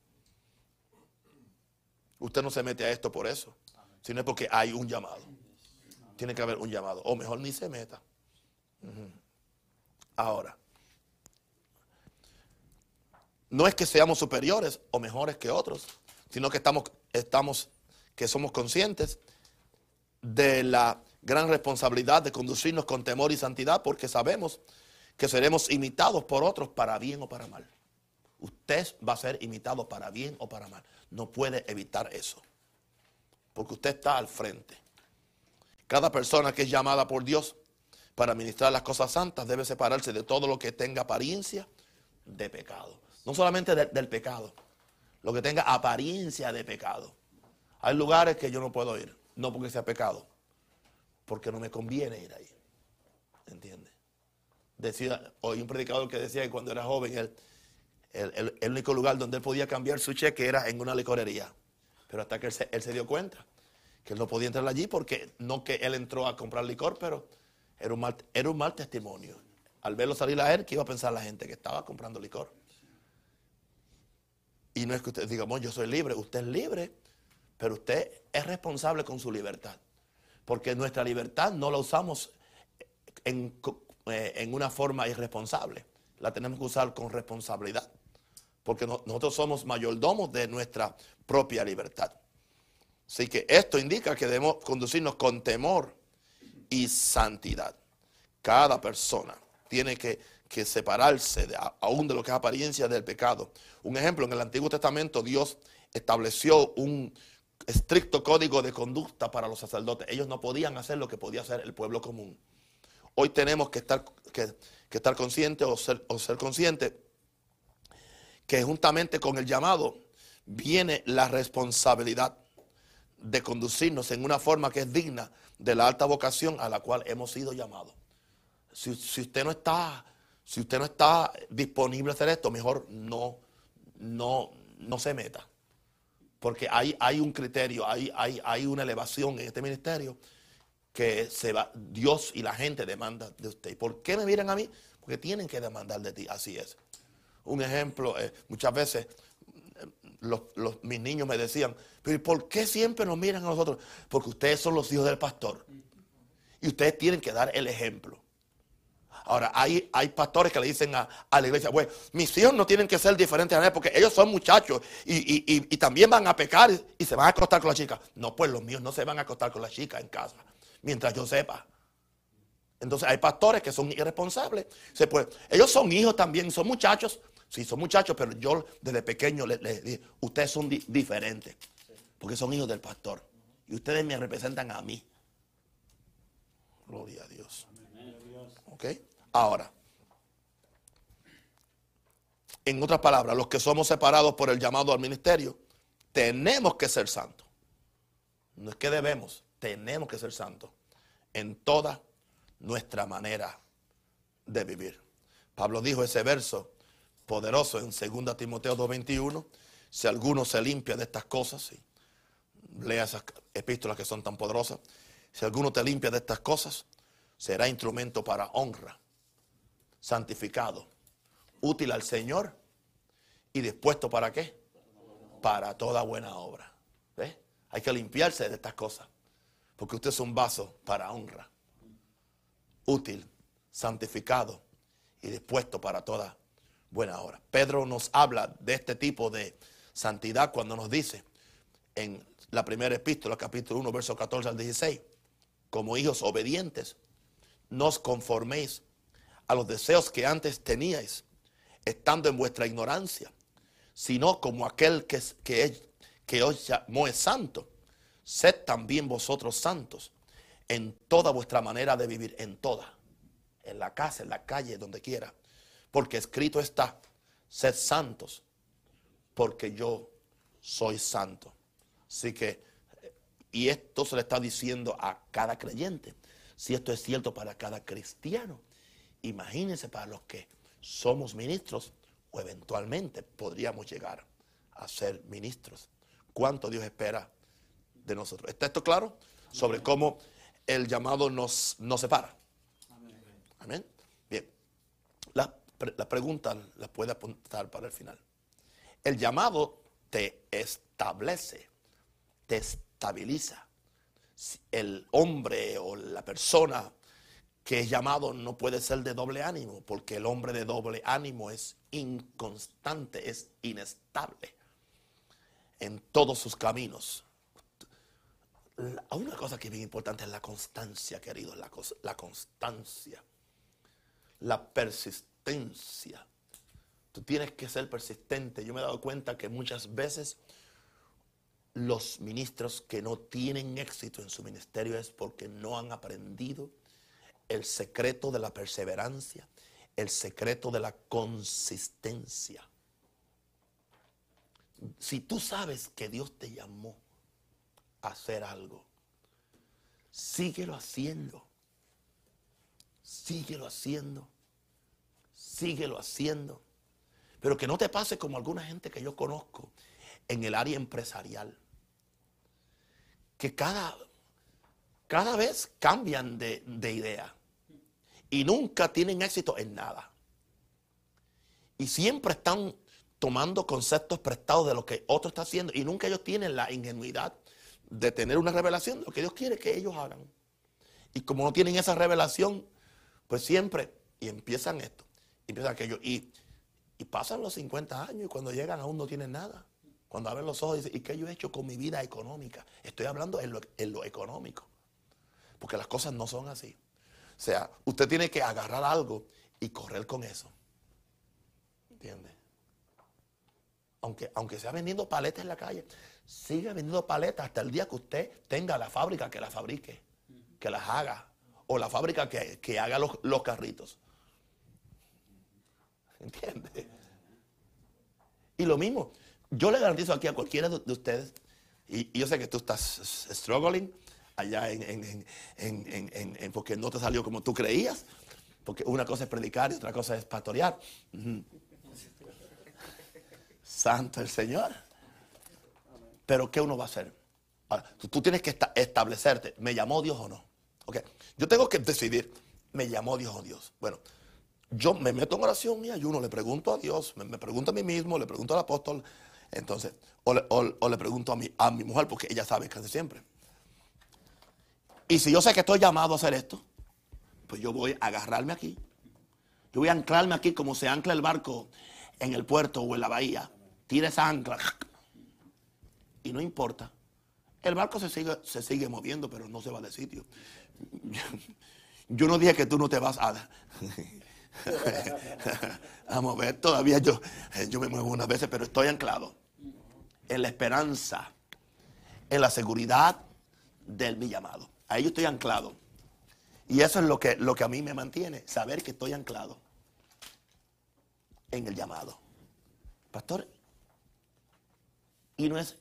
Usted no se mete a esto por eso sino es porque hay un llamado. Tiene que haber un llamado. O mejor ni se meta. Ahora, no es que seamos superiores o mejores que otros, sino que estamos, estamos, que somos conscientes de la gran responsabilidad de conducirnos con temor y santidad, porque sabemos que seremos imitados por otros para bien o para mal. Usted va a ser imitado para bien o para mal. No puede evitar eso porque usted está al frente. Cada persona que es llamada por Dios para ministrar las cosas santas debe separarse de todo lo que tenga apariencia de pecado. No solamente del pecado, lo que tenga apariencia de pecado. Hay lugares que yo no puedo ir, no porque sea pecado, porque no me conviene ir ahí. ¿Entiende? Decía, hoy un predicador que decía que cuando era joven, el, único lugar donde él podía cambiar su cheque era en una licorería. Pero hasta que él se, dio cuenta que él no podía entrar allí porque no que él entró a comprar licor, pero era un mal, era un mal testimonio. Al verlo salir a él, ¿qué iba a pensar la gente? Que estaba comprando licor. Y no es que usted diga, bueno, yo soy libre. Usted es libre, pero usted es responsable con su libertad. Porque nuestra libertad no la usamos en, eh, en una forma irresponsable. La tenemos que usar con responsabilidad porque nosotros somos mayordomos de nuestra propia libertad. Así que esto indica que debemos conducirnos con temor y santidad. Cada persona tiene que, separarse de, aún de lo que es apariencia del pecado. Un ejemplo, en el Antiguo Testamento Dios estableció un estricto código de conducta para los sacerdotes. Ellos no podían hacer lo que podía hacer el pueblo común. Hoy tenemos que estar, que, estar conscientes o ser, o ser conscientes que juntamente con el llamado viene la responsabilidad de conducirnos en una forma que es digna de la alta vocación a la cual hemos sido llamados. Si, usted no está, si usted no está disponible a hacer esto, mejor no, no, no se meta. Porque hay, hay un criterio, hay, hay, hay una elevación en este ministerio que se va, Dios y la gente demanda de usted. ¿Y por qué me miran a mí? Porque tienen que demandar de ti, así es un ejemplo, eh, muchas veces los, mis niños me decían, pero ¿por qué siempre nos miran a nosotros? Porque ustedes son los hijos del pastor. Y ustedes tienen que dar el ejemplo. Ahora, hay, hay pastores que le dicen a, la iglesia, bueno, mis hijos no tienen que ser diferentes a mí porque ellos son muchachos y, también van a pecar y, se van a acostar con la chica. No, pues los míos no se van a acostar con la chica en casa, mientras yo sepa. Entonces hay pastores que son irresponsables. Se puede, ellos son hijos también, son muchachos, Sí, son muchachos, pero yo desde pequeño les, dije, ustedes son diferentes, porque son hijos del pastor. Y ustedes me representan a mí. Gloria a Dios. ¿Ok? Ahora, en otras palabras, los que somos separados por el llamado al ministerio, tenemos que ser santos. No es que debemos, tenemos que ser santos en toda nuestra manera de vivir. Pablo dijo ese verso poderoso en 2 Timoteo 2.21. Si alguno se limpia de estas cosas, lea esas epístolas que son tan poderosas. Si alguno te limpia de estas cosas, será instrumento para honra, santificado, útil al Señor y dispuesto para qué? Para toda buena obra. Hay que limpiarse de estas cosas, porque usted es un vaso para honra, útil, santificado y dispuesto para toda buena hora. Pedro nos habla de este tipo de santidad cuando nos dice en la primera epístola, capítulo 1, verso 14 al 16, como hijos obedientes, no os conforméis a los deseos que antes teníais, estando en vuestra ignorancia, sino como aquel que, que, que os llamó es santo, sed también vosotros santos en toda vuestra manera de vivir, en toda, en la casa, en la calle, donde quiera porque escrito está, sed santos, porque yo soy santo. Así que y esto se le está diciendo a cada creyente. Si esto es cierto para cada cristiano, imagínense para los que somos ministros o eventualmente podríamos llegar a ser ministros. ¿Cuánto Dios espera de nosotros? ¿Está esto claro? Sobre cómo el llamado nos, nos separa. Amén. Bien. La, la pregunta la puede apuntar para el final. El llamado te establece, te estabiliza. El hombre o la persona que es llamado no puede ser de doble ánimo, porque el hombre de doble ánimo es inconstante, es inestable en todos sus caminos. una cosa que es bien importante es la constancia, querido, la, la constancia, la persistencia. Tú tienes que ser persistente. Yo me he dado cuenta que muchas veces los ministros que no tienen éxito en su ministerio es porque no han aprendido el secreto de la perseverancia, el secreto de la consistencia. Si tú sabes que Dios te llamó a hacer algo, síguelo haciendo. Síguelo haciendo. Síguelo haciendo. Pero que no te pase como alguna gente que yo conozco en el área empresarial. Que cada, cada vez cambian de, de idea y nunca tienen éxito en nada. Y siempre están tomando conceptos prestados de lo que otro está haciendo y nunca ellos tienen la ingenuidad de tener una revelación de lo que Dios quiere que ellos hagan. Y como no tienen esa revelación, pues siempre, y empiezan esto, y empiezan aquello, y, y pasan los 50 años y cuando llegan aún no tienen nada. Cuando abren los ojos dicen, ¿y qué yo he hecho con mi vida económica? Estoy hablando en lo, en lo económico, porque las cosas no son así. O sea, usted tiene que agarrar algo y correr con eso. ¿Entiende? Aunque, aunque sea vendiendo paletas en la calle, siga vendiendo paletas hasta el día que usted tenga la fábrica que las fabrique, que las haga, o la fábrica que, haga los, los carritos. ¿Entiende? Y lo mismo, yo le garantizo aquí a cualquiera de ustedes, y, y yo sé que tú estás struggling, allá en, en, porque no te salió como tú creías. Porque una cosa es predicar y otra cosa es pastorear. Santo el Señor. Pero ¿qué uno va a hacer? tú, tienes que establecerte, ¿me llamó Dios o no? Okay. Yo tengo que decidir, ¿me llamó Dios o Dios? Bueno, yo me meto en oración y ayuno, le pregunto a Dios, me, pregunto a mí mismo, le pregunto al apóstol, entonces, o le, pregunto a mi, a mi mujer, porque ella sabe casi siempre. Y si yo sé que estoy llamado a hacer esto, pues yo voy a agarrarme aquí. Yo voy a anclarme aquí como se ancla el barco en el puerto o en la bahía. Tira esa ancla. Y no importa. El barco se sigue, se sigue moviendo, pero no se va de sitio. Yo no dije que tú no te vas a, a mover. Todavía yo, yo me muevo unas veces, pero estoy anclado en la esperanza, en la seguridad del mi llamado. Ahí yo estoy anclado. Y eso es lo que, lo que a mí me mantiene, saber que estoy anclado en el llamado. Pastor, y no es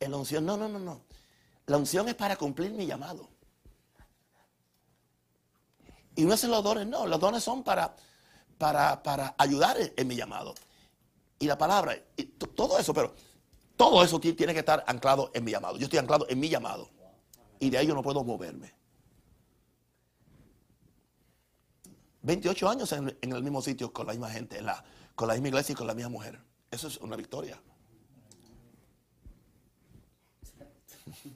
en la unción, no, no, no, no. La unción es para cumplir mi llamado. Y no es en los dones, no, los dones son para, para, para ayudar en, mi llamado. Y la palabra, y todo eso, pero todo eso tiene que estar anclado en mi llamado. Yo estoy anclado en mi llamado y de ahí yo no puedo moverme. 28 años en, el mismo sitio con la misma gente, con la misma iglesia y con la misma mujer. Eso es una victoria.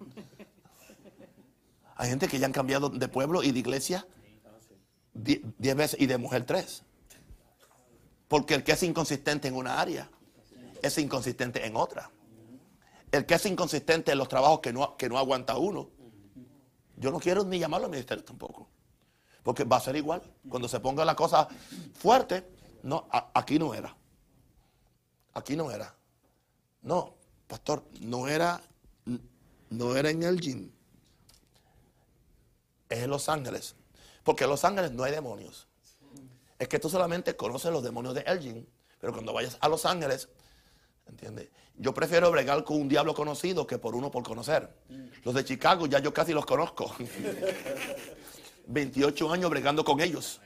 Hay gente que ya han cambiado de pueblo y de iglesia 10 veces y de mujer 3. Porque el que es inconsistente en una área es inconsistente en otra. El que es inconsistente en los trabajos que no, que no aguanta uno yo no quiero ni llamarlo a ministerio tampoco. Porque va a ser igual. Cuando se ponga la cosa fuerte, no, aquí no era. Aquí no era. No, pastor, no era, no era en el gym. Es en Los Ángeles. Porque en Los Ángeles no hay demonios. Es que tú solamente conoces los demonios de Elgin. Pero cuando vayas a Los Ángeles, ¿Entiendes? Yo prefiero bregar con un diablo conocido que por uno por conocer. Los de Chicago ya yo casi los conozco. 28 años bregando con ellos.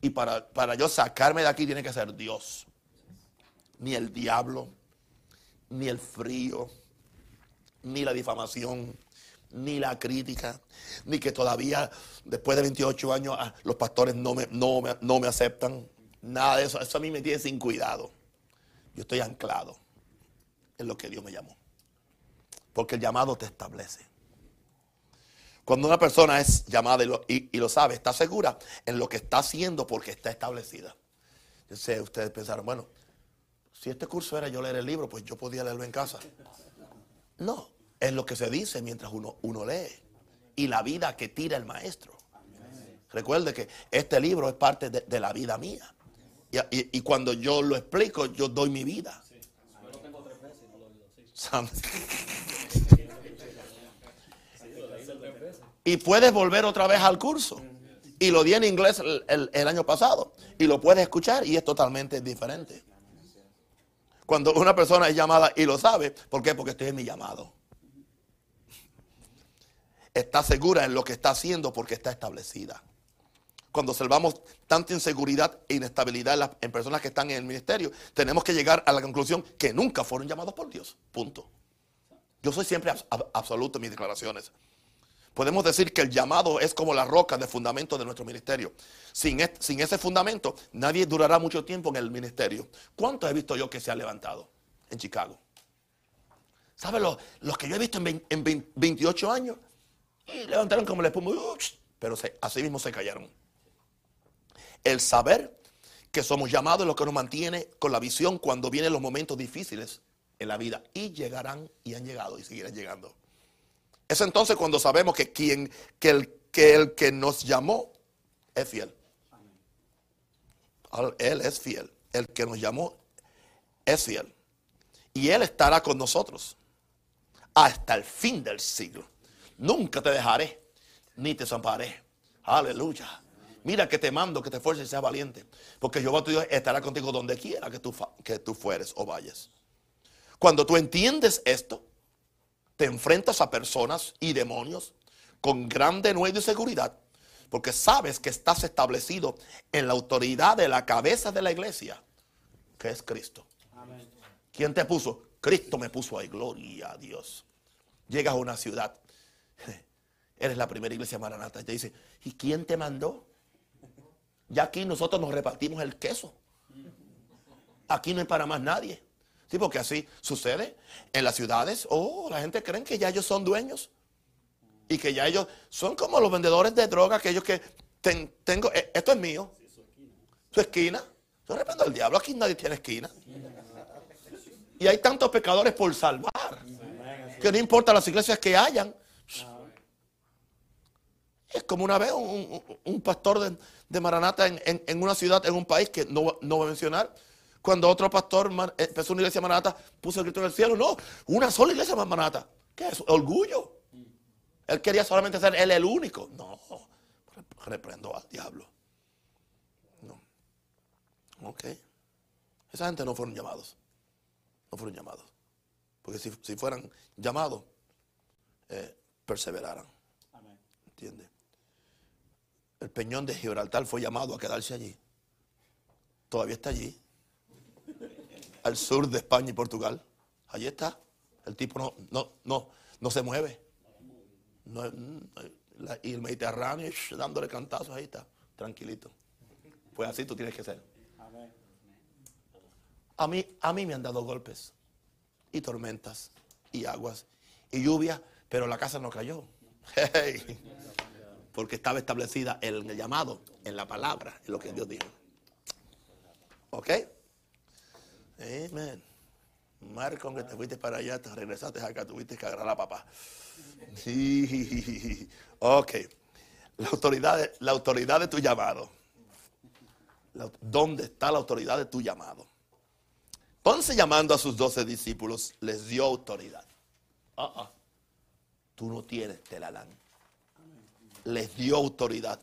Y para, para yo sacarme de aquí tiene que ser Dios. Ni el diablo, ni el frío, ni la difamación, ni la crítica, ni que todavía después de 28 años ah, los pastores no me, no, no me aceptan. Nada de eso. Eso a mí me tiene sin cuidado. Yo estoy anclado en lo que Dios me llamó. Porque el llamado te establece. Cuando una persona es llamada y lo, sabe, está segura en lo que está haciendo porque está establecida. Yo sé, ustedes pensaron, bueno, si este curso era yo leer el libro, pues yo podía leerlo en casa. No, es lo que se dice mientras uno, uno lee. Y la vida que tira el maestro. Recuerde que este libro es parte de la vida mía. Y, cuando yo lo explico, yo doy mi vida. Y puedes volver otra vez al curso. Y lo di en inglés el, año pasado. Y lo puedes escuchar y es totalmente diferente. Cuando una persona es llamada y lo sabe, ¿por qué? Porque estoy en mi llamado. Está segura en lo que está haciendo porque está establecida cuando observamos tanta inseguridad e inestabilidad en, personas que están en el ministerio, tenemos que llegar a la conclusión que nunca fueron llamados por Dios. Punto. Yo soy siempre absoluto en mis declaraciones. Podemos decir que el llamado es como la roca de fundamento de nuestro ministerio. Sin, ese fundamento, nadie durará mucho tiempo en el ministerio. ¿Cuántos he visto yo que se han levantado en Chicago? ¿Sabe los, que yo he visto en, 28 años? Y levantaron como la espuma, pero así mismo se cayeron. El saber que somos llamados es lo que nos mantiene con la visión cuando vienen los momentos difíciles en la vida. Y llegarán y han llegado y seguirán llegando. Es entonces cuando sabemos que, quien, que, el, que el que nos llamó es fiel. Él es fiel. El que nos llamó es fiel. Y Él estará con nosotros hasta el fin del siglo. Nunca te dejaré ni te desamparé. Aleluya. Mira que te mando, que te esfuerces y seas valiente. Porque Jehová tu Dios estará contigo donde quiera que tú, que tú fueres o vayas. Cuando tú entiendes esto, te enfrentas a personas y demonios con gran denuedo y seguridad. Porque sabes que estás establecido en la autoridad de la cabeza de la iglesia, que es Cristo. ¿Quién te puso? Cristo me puso ahí. Gloria a Dios. Llegas a una ciudad. Eres la primera iglesia maranata. Y te dice, ¿y quién te mandó? Ya aquí nosotros nos repartimos el queso. Aquí no hay para más nadie. Sí, porque así sucede en las ciudades. Oh, la gente cree que ya ellos son dueños. Y que ya ellos son como los vendedores de droga, aquellos que tengo, eh, esto es mío. Su esquina. Yo reprendo al diablo, aquí nadie tiene esquina. Y hay tantos pecadores por salvar. Que no importa las iglesias que hayan. Es como una vez un, pastor de, de Maranata en, una ciudad, en un país que no, no voy a mencionar. Cuando otro pastor eh, empezó una iglesia Maranata, puso el grito en el cielo. No, una sola iglesia Maranata. ¿Qué es? Orgullo. Él quería solamente ser él el único. No, reprendo al diablo. No. Ok. Esa gente no fueron llamados. No fueron llamados. Porque si, fueran llamados, eh, perseveraran. ¿Entiendes? El peñón de Gibraltar fue llamado a quedarse allí. Todavía está allí. Al sur de España y Portugal. Allí está. El tipo no, no, no, no se mueve. y el Mediterráneo dándole cantazos, ahí está. Tranquilito. Pues así tú tienes que ser. A mí, a mí me han dado golpes. Y tormentas. Y aguas. Y lluvia. Pero la casa no cayó. Hey porque estaba establecida en el llamado, en la palabra, en lo que Dios dijo. ¿Ok? Amén. Marco, que te fuiste para allá, te regresaste acá, tuviste que agarrar a papá. Sí. Ok. La autoridad, de, la autoridad de tu llamado. ¿Dónde está la autoridad de tu llamado? Entonces llamando a sus doce discípulos, les dio autoridad. Ah, ah. Tú no tienes, te la dan les dio autoridad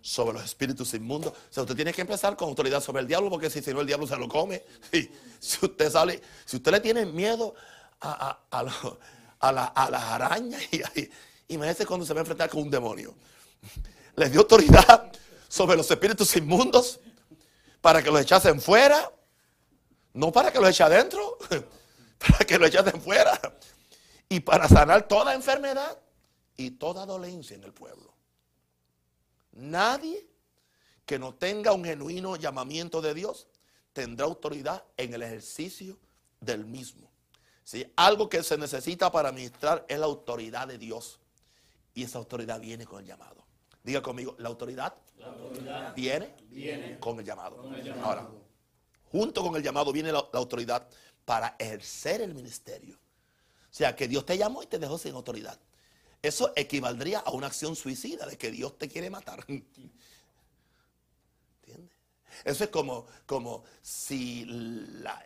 sobre los espíritus inmundos. O sea, usted tiene que empezar con autoridad sobre el diablo, porque si, si no el diablo se lo come. Y si usted sale, si usted le tiene miedo a, las arañas, y, imagínese cuando se va a enfrentar con un demonio. Le dio autoridad sobre los espíritus inmundos para que los echasen fuera, no para que los eche adentro, para que los echasen fuera y para sanar toda enfermedad y toda dolencia en el pueblo. Nadie que no tenga un genuino llamamiento de Dios tendrá autoridad en el ejercicio del mismo. ¿Sí? Algo que se necesita para administrar es la autoridad de Dios. Y esa autoridad viene con el llamado. Diga conmigo, la autoridad, viene, con, el llamado. Ahora, junto con el llamado viene la autoridad para ejercer el ministerio. O sea, que Dios te llamó y te dejó sin autoridad. Eso equivaldría a una acción suicida de que Dios te quiere matar. ¿Entiendes? Eso es como, como si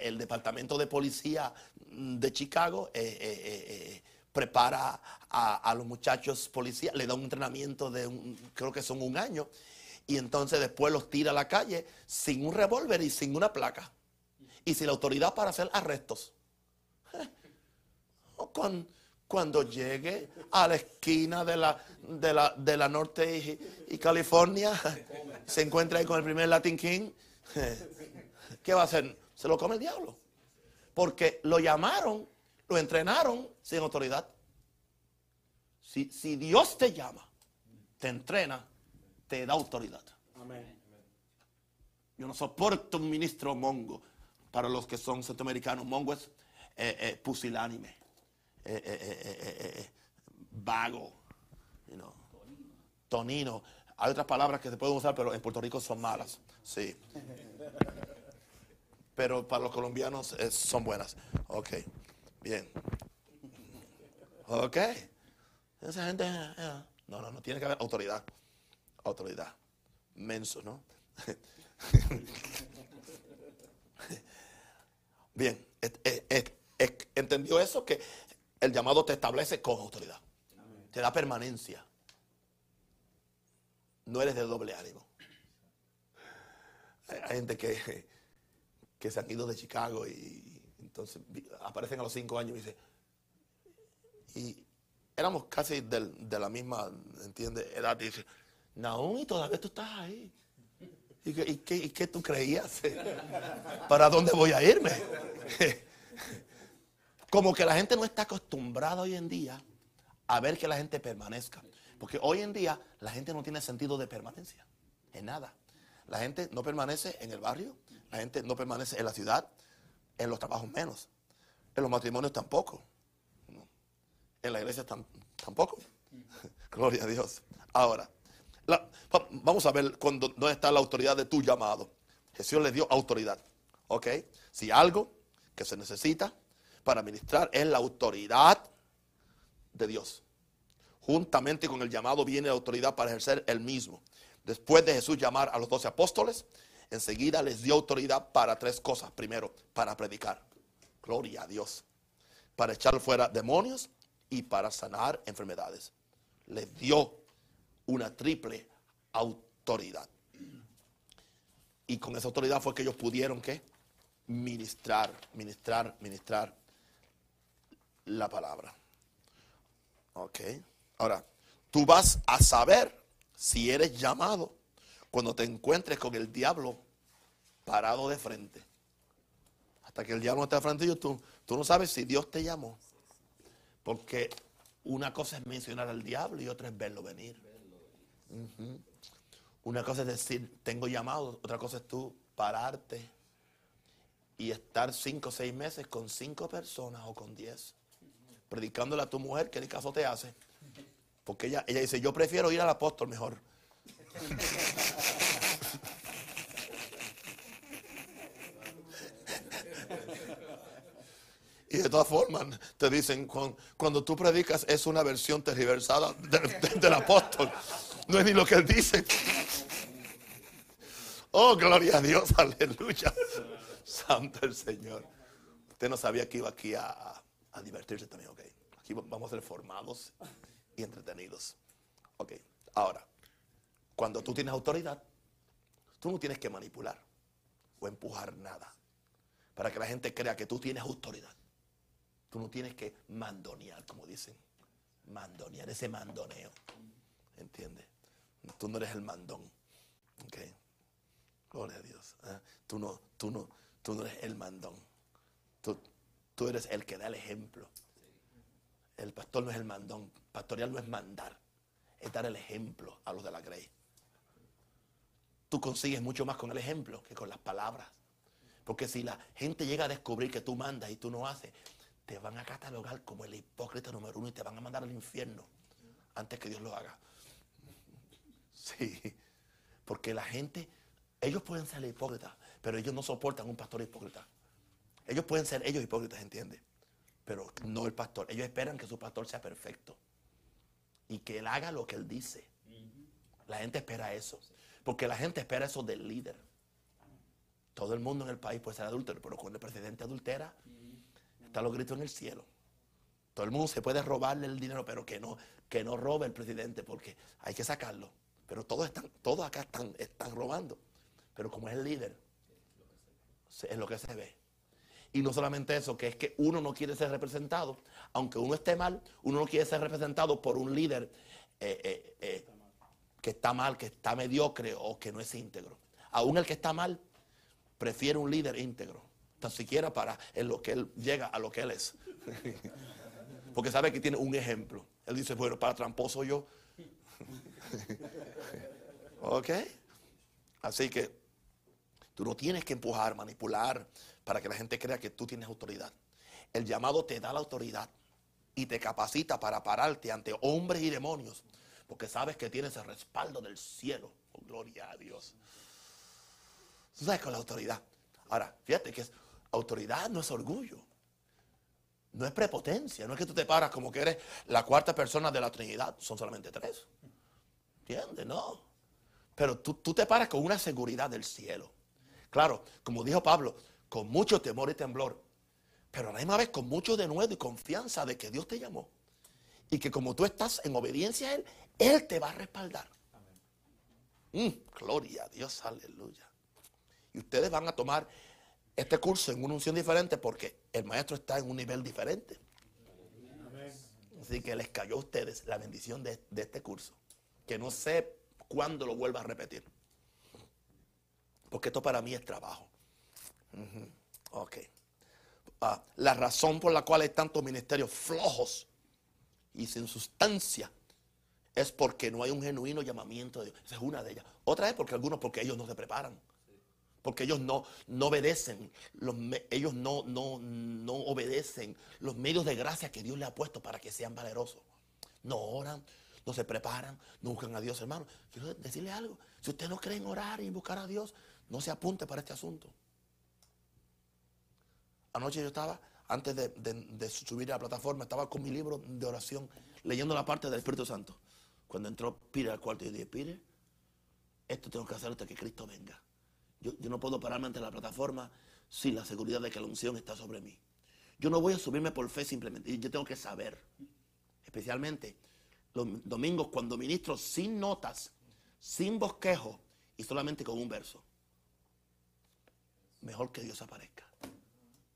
el Departamento de Policía de Chicago eh, eh, eh, prepara a, los muchachos policías, le da un entrenamiento de, creo que son un año, y entonces después los tira a la calle sin un revólver y sin una placa. Y sin la autoridad para hacer arrestos. O con, cuando llegue a la esquina de la, de la, de la norte y, California, se encuentra ahí con el primer Latin King, ¿qué va a hacer? Se lo come el diablo. Porque lo llamaron, lo entrenaron sin autoridad. Si, si Dios te llama, te entrena, te da autoridad. Yo no soporto un ministro mongo. Para los que son centroamericanos, mongo es eh, eh, pusilánime. Eh, eh, eh, vago, tonino. Hay otras palabras que se pueden usar, pero en Puerto Rico son malas. Sí. Pero para los colombianos son buenas. Ok, bien. Ok. Esa gente, no, no, no, tiene que haber autoridad. Autoridad. Menso, ¿no? Bien, entendió eso que el llamado te establece con autoridad. Te da permanencia. No eres de doble ánimo. Hay gente que, que se han ido de Chicago y entonces aparecen a los cinco años y dicen, y éramos casi de la misma, ¿entiendes? Edad. Y dice, Naúm, y todavía tú estás ahí. ¿Y qué, y qué tú creías? ¿Para dónde voy a irme? Como que la gente no está acostumbrada hoy en día a ver que la gente permanezca. Porque hoy en día la gente no tiene sentido de permanencia. En nada. La gente no permanece en el barrio. La gente no permanece en la ciudad. En los trabajos menos. En los matrimonios tampoco. En la iglesia tampoco. Gloria a Dios. Ahora, vamos a ver cuando, dónde está la autoridad de tu llamado. Jesús le dio autoridad. ¿Ok? Si algo que se necesita para ministrar es la autoridad de Dios. Juntamente con el llamado viene la autoridad para ejercer el mismo. Después de Jesús llamar a los doce apóstoles, enseguida les dio autoridad para tres cosas. Primero, para predicar. Gloria a Dios. Para echar fuera demonios y para sanar enfermedades. Les dio una triple autoridad. Y con esa autoridad fue que ellos pudieron ¿qué? ministrar, ministrar, ministrar la palabra. Ok. Ahora, tú vas a saber si eres llamado cuando te encuentres con el diablo parado de frente. Hasta que el diablo esté de frente tú, tú no sabes si Dios te llamó. Porque una cosa es mencionar al diablo y otra es verlo venir. Una cosa es decir, tengo llamado, otra cosa es tú pararte y estar cinco o seis meses con cinco personas o con diez predicándole a tu mujer que ni caso te hace. Porque ella, ella dice, yo prefiero ir al apóstol mejor. Y de todas formas, te dicen, cuando, tú predicas es una versión tergiversada del apóstol. No es ni lo que él dice. Oh, gloria a Dios, aleluya. Santo el Señor. Usted no sabía que iba aquí a, divertirse también, ok. Aquí vamos a ser formados y entretenidos. Ok, ahora, Cuando tú tienes autoridad, tú no tienes que manipular o empujar nada para que la gente crea que tú tienes autoridad. Tú no tienes que mandonear, como dicen. Mandonear, ese mandoneo. ¿Entiendes? Tú no eres el mandón. ¿Ok? Gloria a Dios. ¿eh? Tú, no, tú, no, tú no eres el mandón. Tú, eres el que da el ejemplo. El pastor no es el mandón. Pastoreal no es mandar. Es dar el ejemplo a los de la grey. Tú consigues mucho más con el ejemplo que con las palabras. Porque si la gente llega a descubrir que tú mandas y tú no haces, te van a catalogar como el hipócrita número uno y te van a mandar al infierno antes que Dios lo haga. Sí, porque la gente, ellos pueden ser hipócritas, pero ellos no soportan un pastor hipócrita. Ellos pueden ser ellos hipócritas, ¿entiendes? Pero no el pastor. Ellos esperan que su pastor sea perfecto y que él haga lo que él dice. La gente espera eso, porque la gente espera eso del líder. Todo el mundo en el país puede ser adúltero, pero cuando el presidente adultera, están los gritos en el cielo. Todo el mundo se puede robarle el dinero, pero que no, que no robe el presidente, porque hay que sacarlo. Pero todos están, todos acá están, están robando. Pero como es el líder, es lo que se ve. Y no solamente eso, que es que uno no quiere ser representado, aunque uno esté mal, uno no quiere ser representado por un líder eh, eh, eh, que está mal, que está mediocre o que no es íntegro. Aún el que está mal prefiere un líder íntegro, tan siquiera para en lo que él llega a lo que él es. Porque sabe que tiene un ejemplo. Él dice, bueno, para tramposo yo. ¿Ok? Así que tú no tienes que empujar, manipular para que la gente crea que tú tienes autoridad. El llamado te da la autoridad y te capacita para pararte ante hombres y demonios, porque sabes que tienes el respaldo del cielo. Oh, gloria a Dios. Tú sabes con la autoridad. Ahora, fíjate que es, autoridad no es orgullo. No es prepotencia. No es que tú te paras como que eres la cuarta persona de la Trinidad. Son solamente tres. ¿Entiendes? No. Pero tú, tú te paras con una seguridad del cielo. Claro, como dijo Pablo, con mucho temor y temblor. Pero a la misma vez con mucho denuedo y confianza de que Dios te llamó. Y que como tú estás en obediencia a Él, Él te va a respaldar. Mm, gloria a Dios, aleluya. Y ustedes van a tomar este curso en una unción diferente porque el maestro está en un nivel diferente. Así que les cayó a ustedes la bendición de, este curso. Que no sé cuándo lo vuelva a repetir. Porque esto para mí es trabajo. Ok. Ah, la razón por la cual hay tantos ministerios flojos y sin sustancia es porque no hay un genuino llamamiento de Dios. Esa es una de ellas. Otra es porque algunos, porque ellos no se preparan porque ellos no, no obedecen, los, ellos no, no, no obedecen los medios de gracia que Dios le ha puesto para que sean valerosos. No oran, no se preparan, no buscan a Dios, hermano. Quiero decirle algo, si usted no cree en orar y buscar a Dios, no se apunte para este asunto. Anoche yo estaba, antes de, subir a la plataforma, estaba con mi libro de oración, leyendo la parte del Espíritu Santo. Cuando entró Peter al cuarto, y dije, Peter, esto tengo que hacer hasta que Cristo venga. Yo, no puedo pararme ante la plataforma sin la seguridad de que la unción está sobre mí. Yo no voy a subirme por fe simplemente. Yo tengo que saber, especialmente los domingos cuando ministro sin notas, sin bosquejo y solamente con un verso. Mejor que Dios aparezca.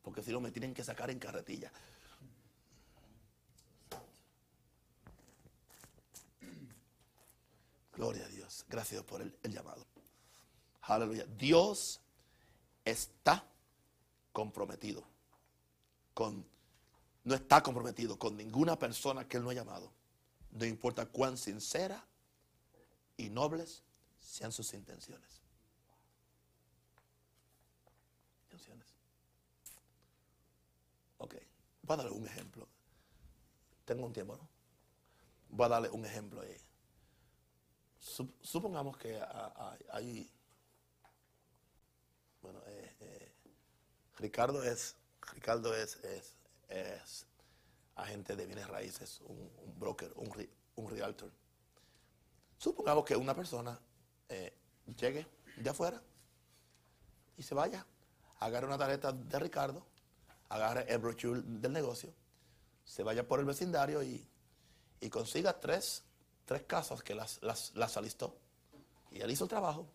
Porque si no me tienen que sacar en carretilla. Gloria a Dios. Gracias por el llamado. Aleluya. Dios está comprometido con, no está comprometido con ninguna persona que Él no ha llamado. No importa cuán sincera y nobles sean sus intenciones. Intenciones. Voy a darle un ejemplo. Tengo un tiempo, ¿no? Voy a darle un ejemplo ahí. Supongamos que hay bueno, eh, eh, Ricardo es, Ricardo es, es, agente de bienes raíces, un, broker, un, un, realtor. Supongamos que una persona eh, llegue de afuera y se vaya, agarre una tarjeta de Ricardo, agarre el brochure del negocio, se vaya por el vecindario y, consiga tres, tres casas que las, las, las alistó Y él hizo el trabajo.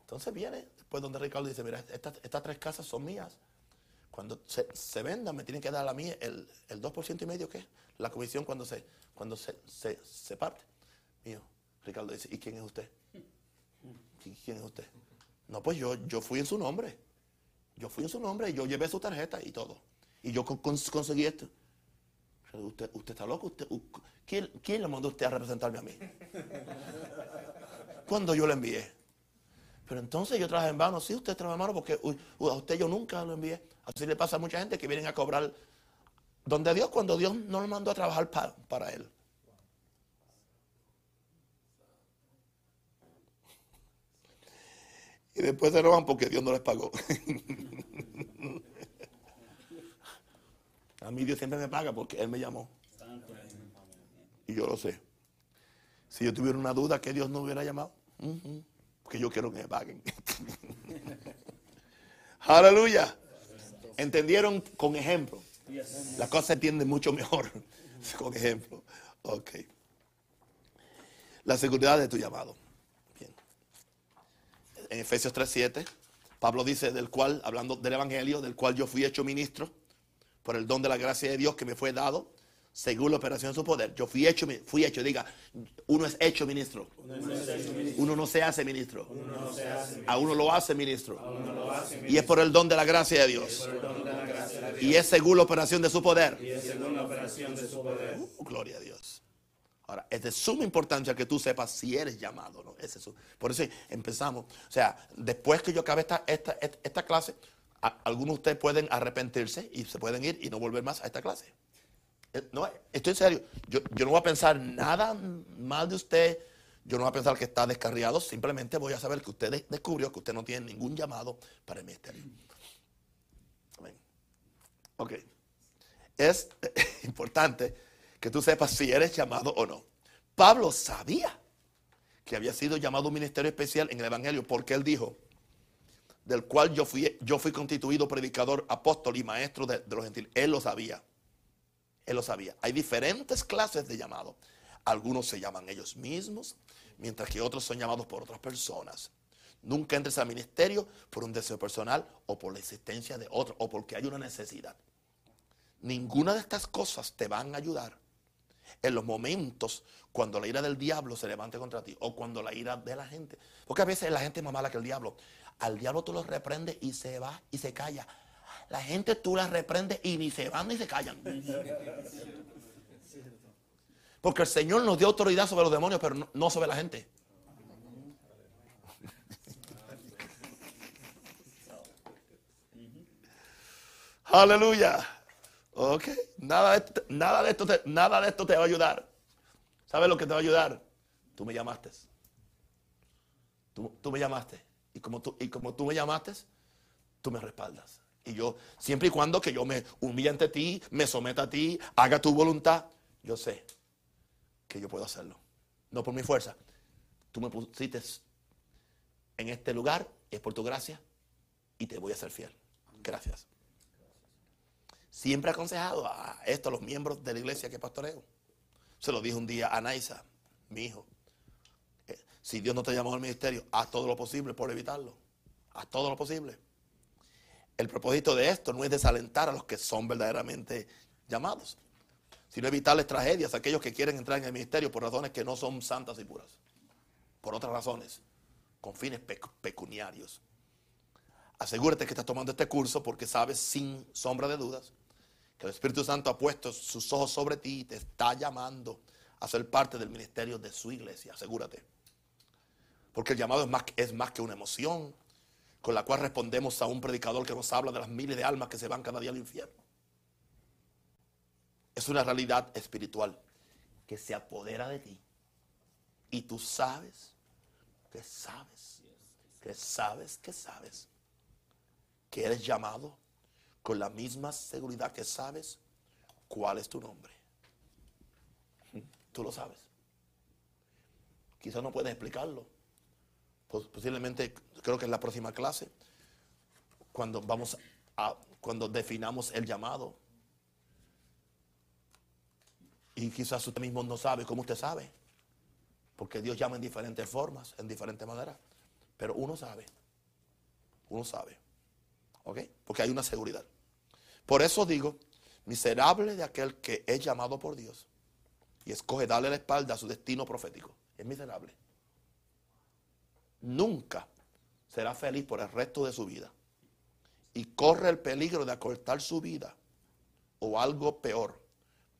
Entonces viene después donde Ricardo dice, mira, estas, estas tres casas son mías. Cuando se, se vendan me tienen que dar a mí el, el 2% y medio que es la comisión cuando se, cuando se, se, se parte. Mío. Ricardo dice, ¿y quién es usted? ¿Qui- ¿Quién es usted? No, pues yo, yo fui en su nombre. Yo fui en su nombre y yo llevé su tarjeta y todo. Y yo con- cons- conseguí esto. Usted, usted está loco. ¿quién, ¿Quién le mandó a usted a representarme a mí? Cuando yo le envié. Pero entonces yo traje en vano. Sí, usted trabaja en vano porque a usted yo nunca lo envié. Así le pasa a mucha gente que vienen a cobrar donde Dios, cuando Dios no lo mandó a trabajar pa- para él. Y después se enojan porque Dios no les pagó. A mí Dios siempre me paga porque Él me llamó. Y yo lo sé. Si yo tuviera una duda que Dios no hubiera llamado, porque yo quiero que me paguen. Aleluya. ¿Entendieron con ejemplo? La cosa se entiende mucho mejor con ejemplo. Ok. La seguridad de tu llamado. En Efesios 3:7, Pablo dice del cual, hablando del Evangelio, del cual yo fui hecho ministro por el don de la gracia de Dios que me fue dado, según la operación de su poder. Yo fui hecho, fui hecho, diga, uno es hecho ministro. Uno no se hace ministro. A uno lo hace ministro. Y es por el don de la gracia de Dios. Y es según la operación de su poder. Uh, gloria a Dios. Ahora, es de suma importancia que tú sepas si eres llamado, ¿no? Es su- por eso empezamos. O sea, después que yo acabe esta, esta, esta, clase, algunos de ustedes pueden arrepentirse y se pueden ir y no volver más a esta clase. Eh, No, estoy en serio. Yo, yo no voy a pensar nada mal de usted. Yo no voy a pensar que está descarriado. Simplemente voy a saber que usted de- descubrió que usted no tiene ningún llamado para el ministerio. Amén. Ok. Es importante que tú sepas si eres llamado o no. Pablo sabía que había sido llamado un ministerio especial en el Evangelio porque él dijo, del cual yo fui, yo fui constituido predicador, apóstol y maestro de, de los gentiles. Él lo sabía. Él lo sabía. Hay diferentes clases de llamado. Algunos se llaman ellos mismos, mientras que otros son llamados por otras personas. Nunca entres al ministerio por un deseo personal o por la existencia de otro o porque hay una necesidad. Ninguna de estas cosas te van a ayudar en los momentos cuando la ira del diablo se levante contra ti o cuando la ira de la gente. Porque a veces la gente es más mala que el diablo. Al diablo tú lo reprendes y se va y se calla. La gente tú la reprendes y ni se van ni se callan. Porque el Señor nos dio autoridad sobre los demonios, pero no, sobre la gente. Aleluya. Ok. Nada de esto, nada de esto, te, nada de esto te va a ayudar. ¿Sabes lo que te va a ayudar? Tú me llamaste. Tú, tú me llamaste. Y como, tú, y como tú me llamaste, tú me respaldas. Y yo, siempre y cuando que yo me humille ante ti, me someta a ti, haga tu voluntad, yo sé que yo puedo hacerlo. No por mi fuerza. Tú me pusiste en este lugar, es por tu gracia, y te voy a ser fiel. Gracias. Siempre he aconsejado a esto a los miembros de la iglesia que pastoreo. Se lo dije un día a Naisa, mi hijo. Eh, Si Dios no te llamó al ministerio, haz todo lo posible por evitarlo. Haz todo lo posible. El propósito de esto no es desalentar a los que son verdaderamente llamados, sino evitarles tragedias a aquellos que quieren entrar en el ministerio por razones que no son santas y puras. Por otras razones, con fines pec- pecuniarios. Asegúrate que estás tomando este curso porque sabes sin sombra de dudas que el Espíritu Santo ha puesto sus ojos sobre ti y te está llamando a ser parte del ministerio de su iglesia. Asegúrate. Porque el llamado es más, es más que una emoción con la cual respondemos a un predicador que nos habla de las miles de almas que se van cada día al infierno. Es una realidad espiritual que se apodera de ti. Y tú sabes que sabes, que sabes, que sabes que eres llamado con la misma seguridad que sabes cuál es tu nombre. Tú lo sabes. Quizás no puedes explicarlo. Pos- Posiblemente, creo que en la próxima clase, cuando vamos a, cuando definamos el llamado, y quizás usted mismo no sabe cómo usted sabe, Porque Dios llama en diferentes formas, en diferentes maneras. Pero uno sabe. Uno sabe. Porque hay una seguridad. Por eso digo, miserable de aquel que es llamado por Dios y escoge darle la espalda a su destino profético. Es miserable. Nunca será feliz por el resto de su vida. Y corre el peligro de acortar su vida o algo peor.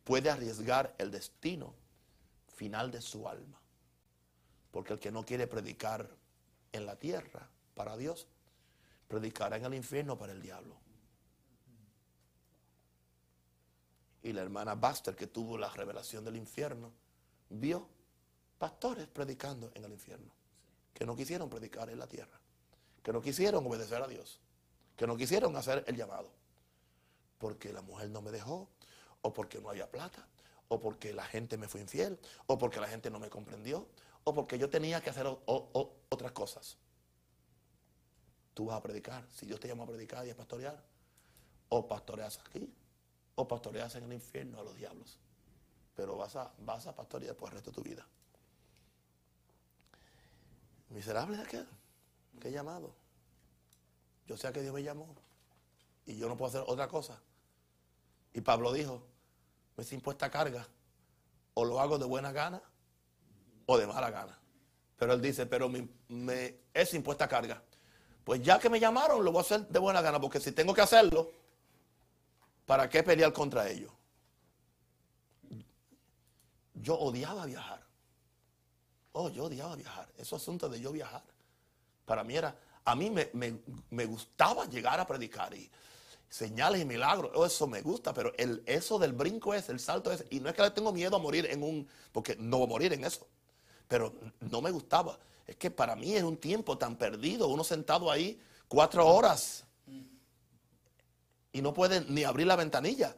Puede arriesgar el destino final de su alma. Porque el que no quiere predicar en la tierra para Dios, predicará en el infierno para el diablo. Y la hermana Buster, que tuvo la revelación del infierno, vio pastores predicando en el infierno, que no quisieron predicar en la tierra, que no quisieron obedecer a Dios, que no quisieron hacer el llamado, porque la mujer no me dejó, o porque no había plata, o porque la gente me fue infiel, o porque la gente no me comprendió, o porque yo tenía que hacer otras cosas. Tú vas a predicar, si Dios te llama a predicar y a pastorear, o pastoreas aquí, o pastoreas en el infierno a los diablos. Pero vas a, vas a pastorear por el resto de tu vida. Miserable de aquel que llamado. Yo sé que Dios me llamó y yo no puedo hacer otra cosa. Y Pablo dijo, me es impuesta carga, o lo hago de buena gana o de mala gana. Pero él dice, pero me, me es impuesta carga. Pues ya que me llamaron, lo voy a hacer de buena gana, porque si tengo que hacerlo, ¿Para qué pelear contra ellos? Yo odiaba viajar. Oh, yo odiaba viajar. Eso asunto de yo viajar. Para mí era, a mí me, gustaba llegar a predicar y señales y milagros. Oh, eso me gusta, pero el, eso del brinco es, el salto es, y no es que le tengo miedo a morir en un, porque no voy a morir en eso. Pero no me gustaba. Es que para mí es un tiempo tan perdido, uno sentado ahí cuatro horas y no puede ni abrir la ventanilla.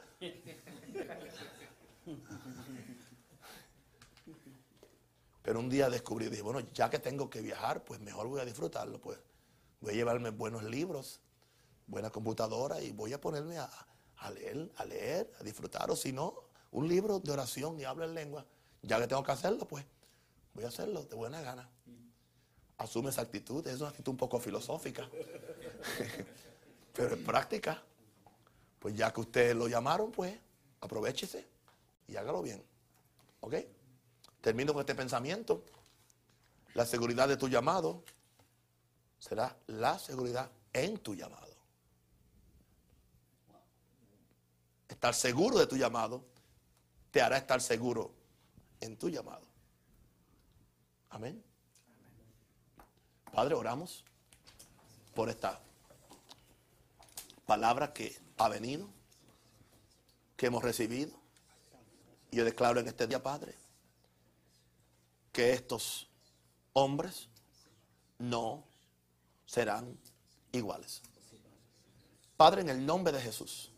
Pero un día descubrí, dije, bueno, ya que tengo que viajar, pues mejor voy a disfrutarlo, pues. Voy a llevarme buenos libros, buena computadora y voy a ponerme a, leer, a leer, a disfrutar. O si no, un libro de oración y hablo en lengua. Ya que tengo que hacerlo, pues voy a hacerlo de buena gana. Asume esa actitud, es una actitud un poco filosófica, pero en práctica. Pues ya que ustedes lo llamaron, pues aprovechese y hágalo bien. ¿Ok? Termino con este pensamiento. La seguridad de tu llamado será la seguridad en tu llamado. Estar seguro de tu llamado te hará estar seguro en tu llamado. Amén. Padre, oramos por esta palabra que ha venido, que hemos recibido. Yo declaro en este día, Padre, que estos hombres no serán iguales. Padre, en el nombre de Jesús,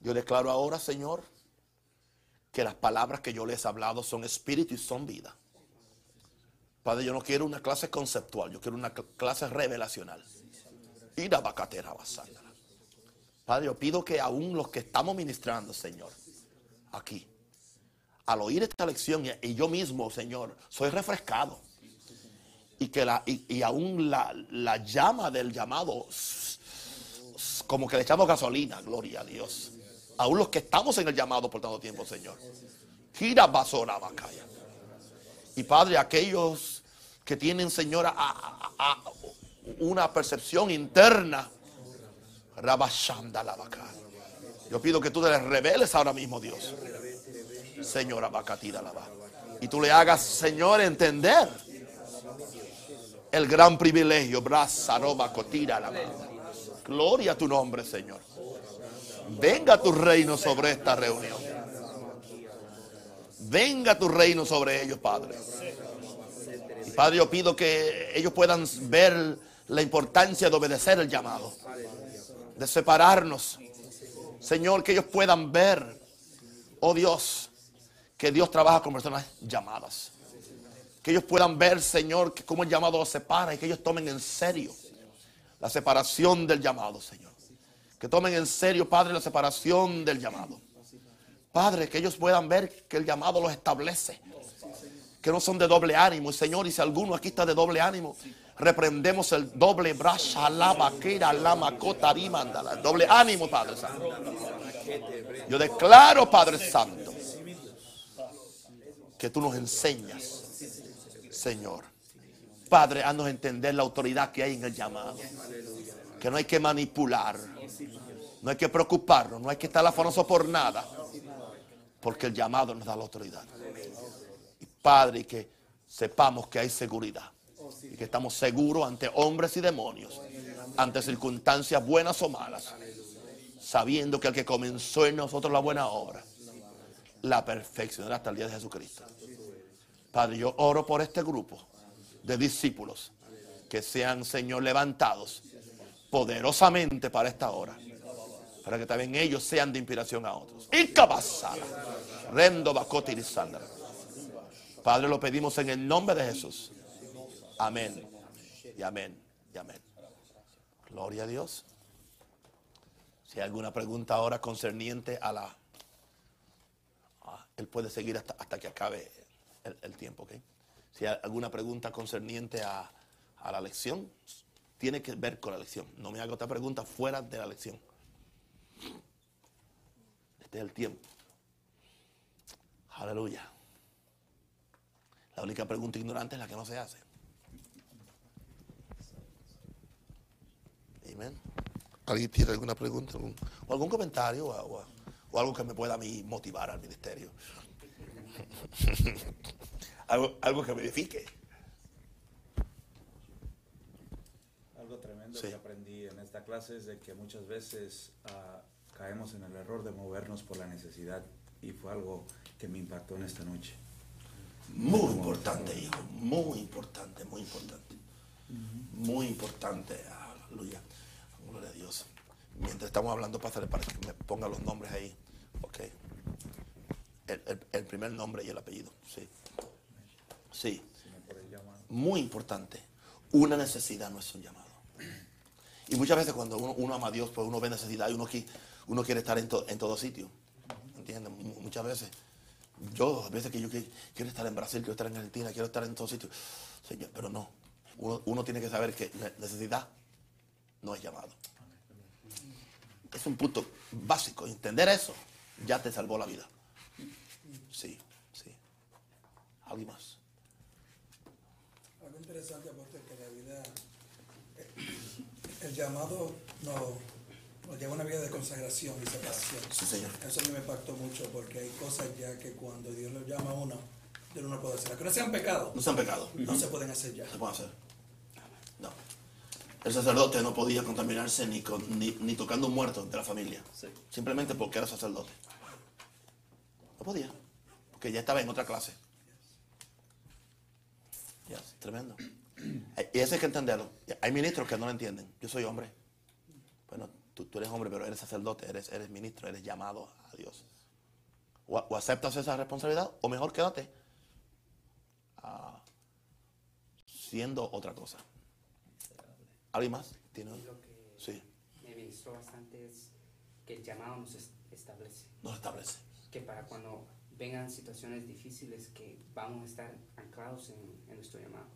yo declaro ahora, Señor, que las palabras que yo les he hablado son espíritu y son vida. Padre, yo no quiero una clase conceptual, yo quiero una clase revelacional. La. Padre, yo pido que aún los que estamos ministrando, Señor, aquí, al oír esta lección y, yo mismo, Señor, soy refrescado. Y que la, y, aún la, llama del llamado, como que le echamos gasolina, gloria a Dios. Aún los que estamos en el llamado por tanto tiempo, Señor. Gira bacaya. Y Padre, aquellos que tienen, Señor, una percepción interna yo pido que tú te les reveles ahora mismo, Dios. Señora Bacatira Y tú le hagas, Señor, entender el gran privilegio. Gloria a tu nombre, Señor. Venga tu reino sobre esta reunión. Venga tu reino sobre ellos, Padre. Padre, yo pido que ellos puedan ver la importancia de obedecer el llamado de separarnos. Señor, que ellos puedan ver, oh Dios, que Dios trabaja con personas llamadas. Que ellos puedan ver, Señor, que cómo el llamado los separa y que ellos tomen en serio la separación del llamado, Señor. Que tomen en serio, Padre, la separación del llamado. Padre, que ellos puedan ver que el llamado los establece. Que no son de doble ánimo. Y Señor, y si alguno aquí está de doble ánimo, reprendemos el doble brazo, lava, kira, lama, cota, el doble ánimo, Padre Santo. Yo declaro, Padre Santo, que tú nos enseñas, Señor. Padre, haznos entender la autoridad que hay en el llamado. Que no hay que manipular. No hay que preocuparnos. No hay que estar afanoso por nada. Porque el llamado nos da la autoridad. Y Padre, que sepamos que hay seguridad. Y que estamos seguros ante hombres y demonios. Ante circunstancias buenas o malas. Sabiendo que el que comenzó en nosotros la buena obra. La perfeccionará hasta el día de Jesucristo. Padre, yo oro por este grupo de discípulos que sean, Señor, levantados poderosamente para esta hora. Para que también ellos sean de inspiración a otros. Rendo Padre, lo pedimos en el nombre de Jesús. Amén. Y amén. Y amén. Gloria a Dios. Si hay alguna pregunta ahora concerniente a la... Ah, él puede seguir hasta, hasta que acabe el, tiempo. ¿ok? Si hay alguna pregunta concerniente a, la lección, tiene que ver con la lección. No me haga otra pregunta fuera de la lección. Este es el tiempo. Aleluya. La única pregunta ignorante es la que no se hace. Amén. ¿Alguien tiene alguna pregunta o algún comentario o, o, algo que me pueda a mí motivar al ministerio? algo, que me edifique. Algo tremendo que aprendí en esta clase es de que muchas veces ah, caemos en el error de movernos por la necesidad y fue algo que me impactó en esta noche. Muy importante, hijo, muy importante, muy importante. Muy importante, aleluya. Gloria a Dios. Mientras estamos hablando, pásale para que me ponga los nombres ahí. Ok. El, primer nombre y el apellido, sí. Sí. Muy importante. Una necesidad no es un llamado. Y muchas veces cuando uno, ama a Dios, pues uno ve necesidad y uno, uno quiere estar en, en todo sitio. ¿Entiendes? Muchas veces. Yo, a veces que yo quiero estar en Brasil, quiero estar en Argentina, quiero estar en todo sitio. pero no. Uno, tiene que saber que necesidad no es llamado. Es un punto básico. Entender eso ya te salvó la vida. Sí, sí. ¿Alguien más? Algo interesante, porque que la vida, el llamado nos, lleva a una vida de consagración y separación. Sí, señor. Eso a mí me impactó mucho, porque hay cosas ya que cuando Dios lo llama a uno, Dios no puede hacer. Que no sean pecados. No sean pecados. No se pueden hacer ya. Se pueden hacer. No. El sacerdote no podía contaminarse ni, ni, tocando un muerto de la familia. Simplemente porque era sacerdote. No podía que ya estaba en otra clase. tremendo. Y eso hay que entenderlo. Hay ministros que no lo entienden. Yo soy hombre. Bueno, tú, eres hombre, pero eres sacerdote, eres, eres ministro, eres llamado a Dios. O, aceptas esa responsabilidad, o mejor quédate ah, siendo otra cosa. ¿Alguien más? ¿Tiene? Lo que sí. me ministró bastante es que el llamado nos establece. Nos establece. Que para cuando vengan situaciones difíciles que vamos a estar anclados en, nuestro llamado.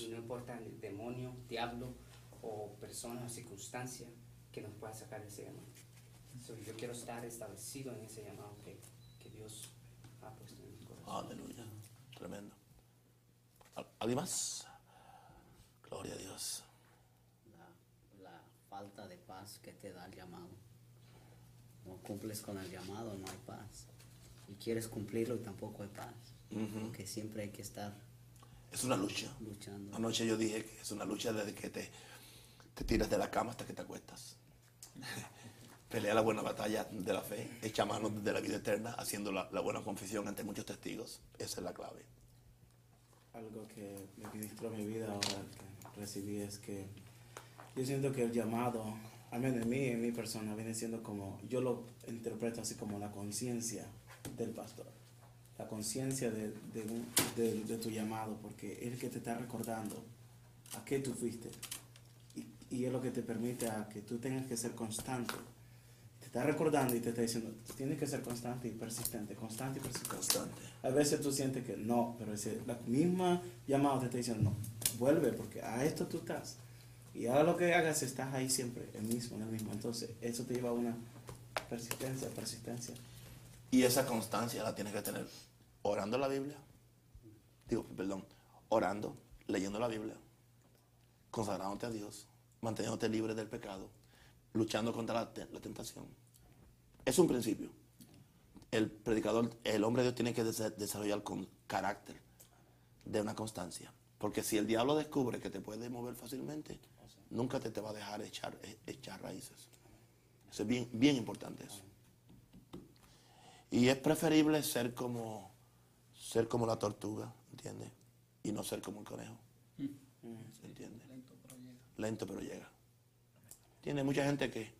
Y no importa el demonio, diablo o persona o circunstancia que nos pueda sacar ese llamado. yo quiero estar establecido en ese llamado que, Dios ha puesto en mi corazón. Aleluya. Tremendo. ¿Alguien más? Gloria a Dios. La, la falta de paz que te da el llamado. No cumples con el llamado, no hay paz y quieres cumplirlo y tampoco hay paz. Porque siempre hay que estar. Es una lucha. Luchando. Anoche yo dije que es una lucha desde que te, te tiras de la cama hasta que te acuestas. Pelea la buena batalla de la fe, echa mano de la vida eterna, haciendo la, buena confesión ante muchos testigos. Esa es la clave. Algo que me ministró mi vida ahora que recibí es que yo siento que el llamado, al menos en mí, en mi persona, viene siendo como, yo lo interpreto así como la conciencia del pastor, la conciencia de, de, tu llamado, porque es el que te está recordando a qué tú fuiste. Y, es lo que te permite a que tú tengas que ser constante. Te está recordando y te está diciendo, tienes que ser constante y persistente, constante y persistente. Constante. A veces tú sientes que no, pero ese, la misma llamada te está diciendo, no, vuelve porque a esto tú estás. Y ahora lo que hagas, estás ahí siempre, el mismo, el mismo. Entonces, eso te lleva a una persistencia, persistencia. Y esa constancia la tienes que tener orando la Biblia. Digo, perdón, orando, leyendo la Biblia, consagrándote a Dios, manteniéndote libre del pecado, luchando contra la, la tentación. Es un principio. El predicador, el hombre de Dios tiene que desarrollar con carácter de una constancia. Porque si el diablo descubre que te puede mover fácilmente, nunca te, te va a dejar echar, e, echar raíces. Eso es bien, bien importante eso. Y es preferible ser como, ser como la tortuga, ¿entiendes? Y no ser como el conejo. ¿Se entiende? Lento pero llega. Tiene mucha gente que,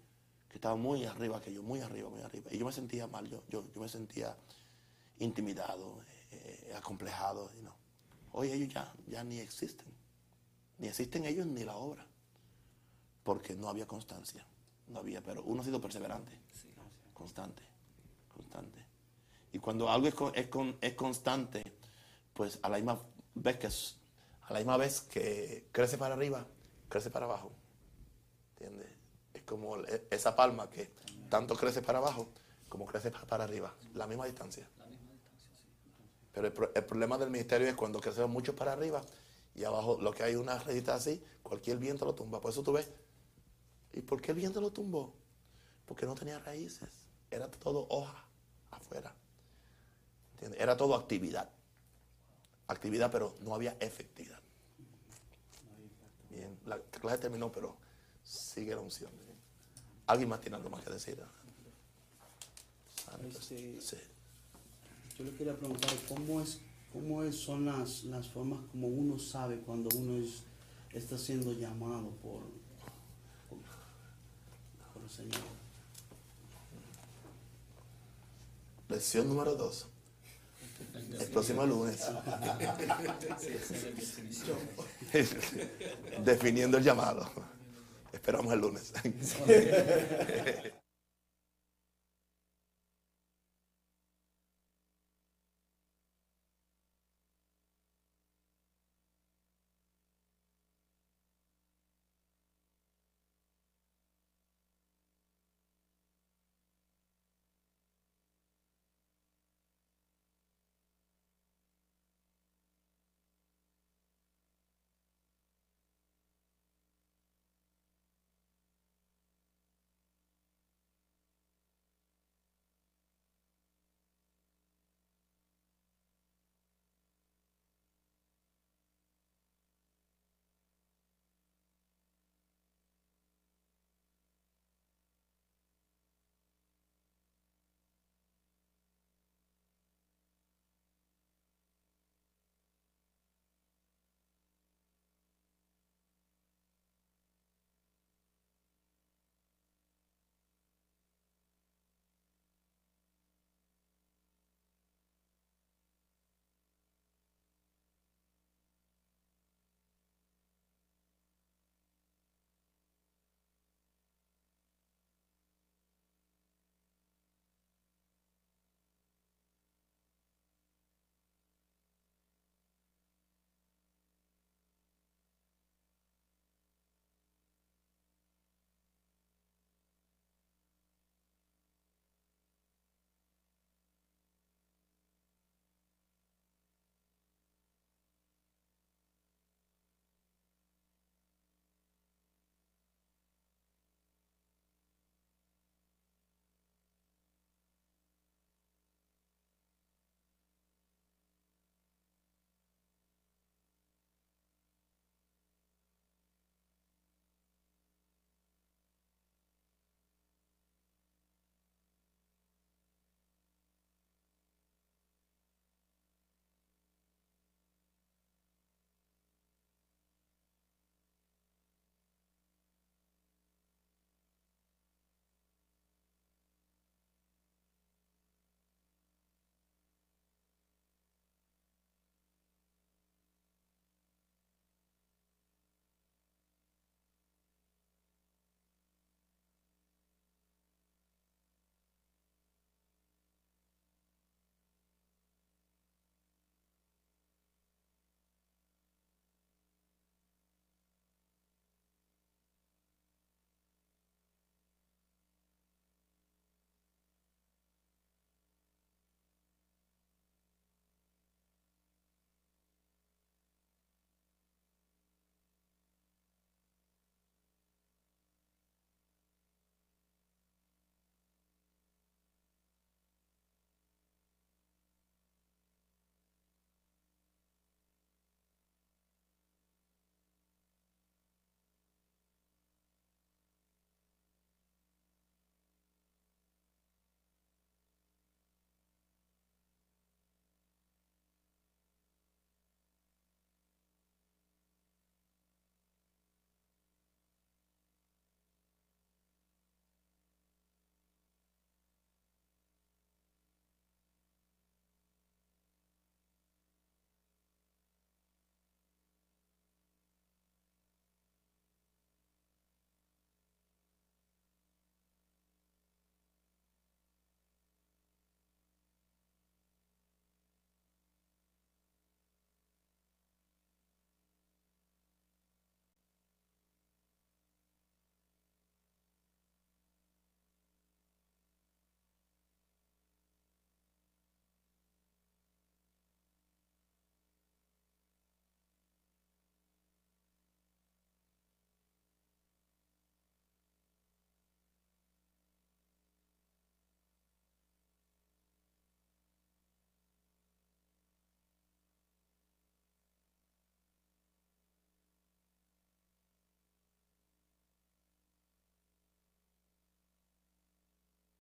que, estaba muy arriba que yo, muy arriba, muy arriba. Y yo me sentía mal, yo, yo, yo me sentía intimidado, eh, acomplejado. Y no. Hoy ellos ya, ya ni existen. Ni existen ellos ni la obra. Porque no había constancia. No había, pero uno ha sido perseverante. Constante. Constante. Y cuando algo es, es, es constante, pues a la misma vez que a la misma vez que crece para arriba, crece para abajo. ¿Entiendes? Es como esa palma que tanto crece para abajo como crece para arriba. La misma distancia. Pero el, problema del ministerio es cuando crecemos mucho para arriba y abajo lo que hay una redita así, cualquier viento lo tumba. Por eso tú ves. ¿Y por qué el viento lo tumbó? Porque no tenía raíces. Era todo hoja afuera. ¿Entiendes? Era todo actividad actividad, pero no había efectividad. La clase terminó, pero sigue la unción. ¿Alguien más tiene algo más que decir? Este, sí. Yo le quería preguntar cómo es, cómo es, son las, las formas como uno sabe cuando uno está siendo llamado por, por, el Señor. Lección número dos. El próximo lunes. Definiendo el llamado. Esperamos el lunes.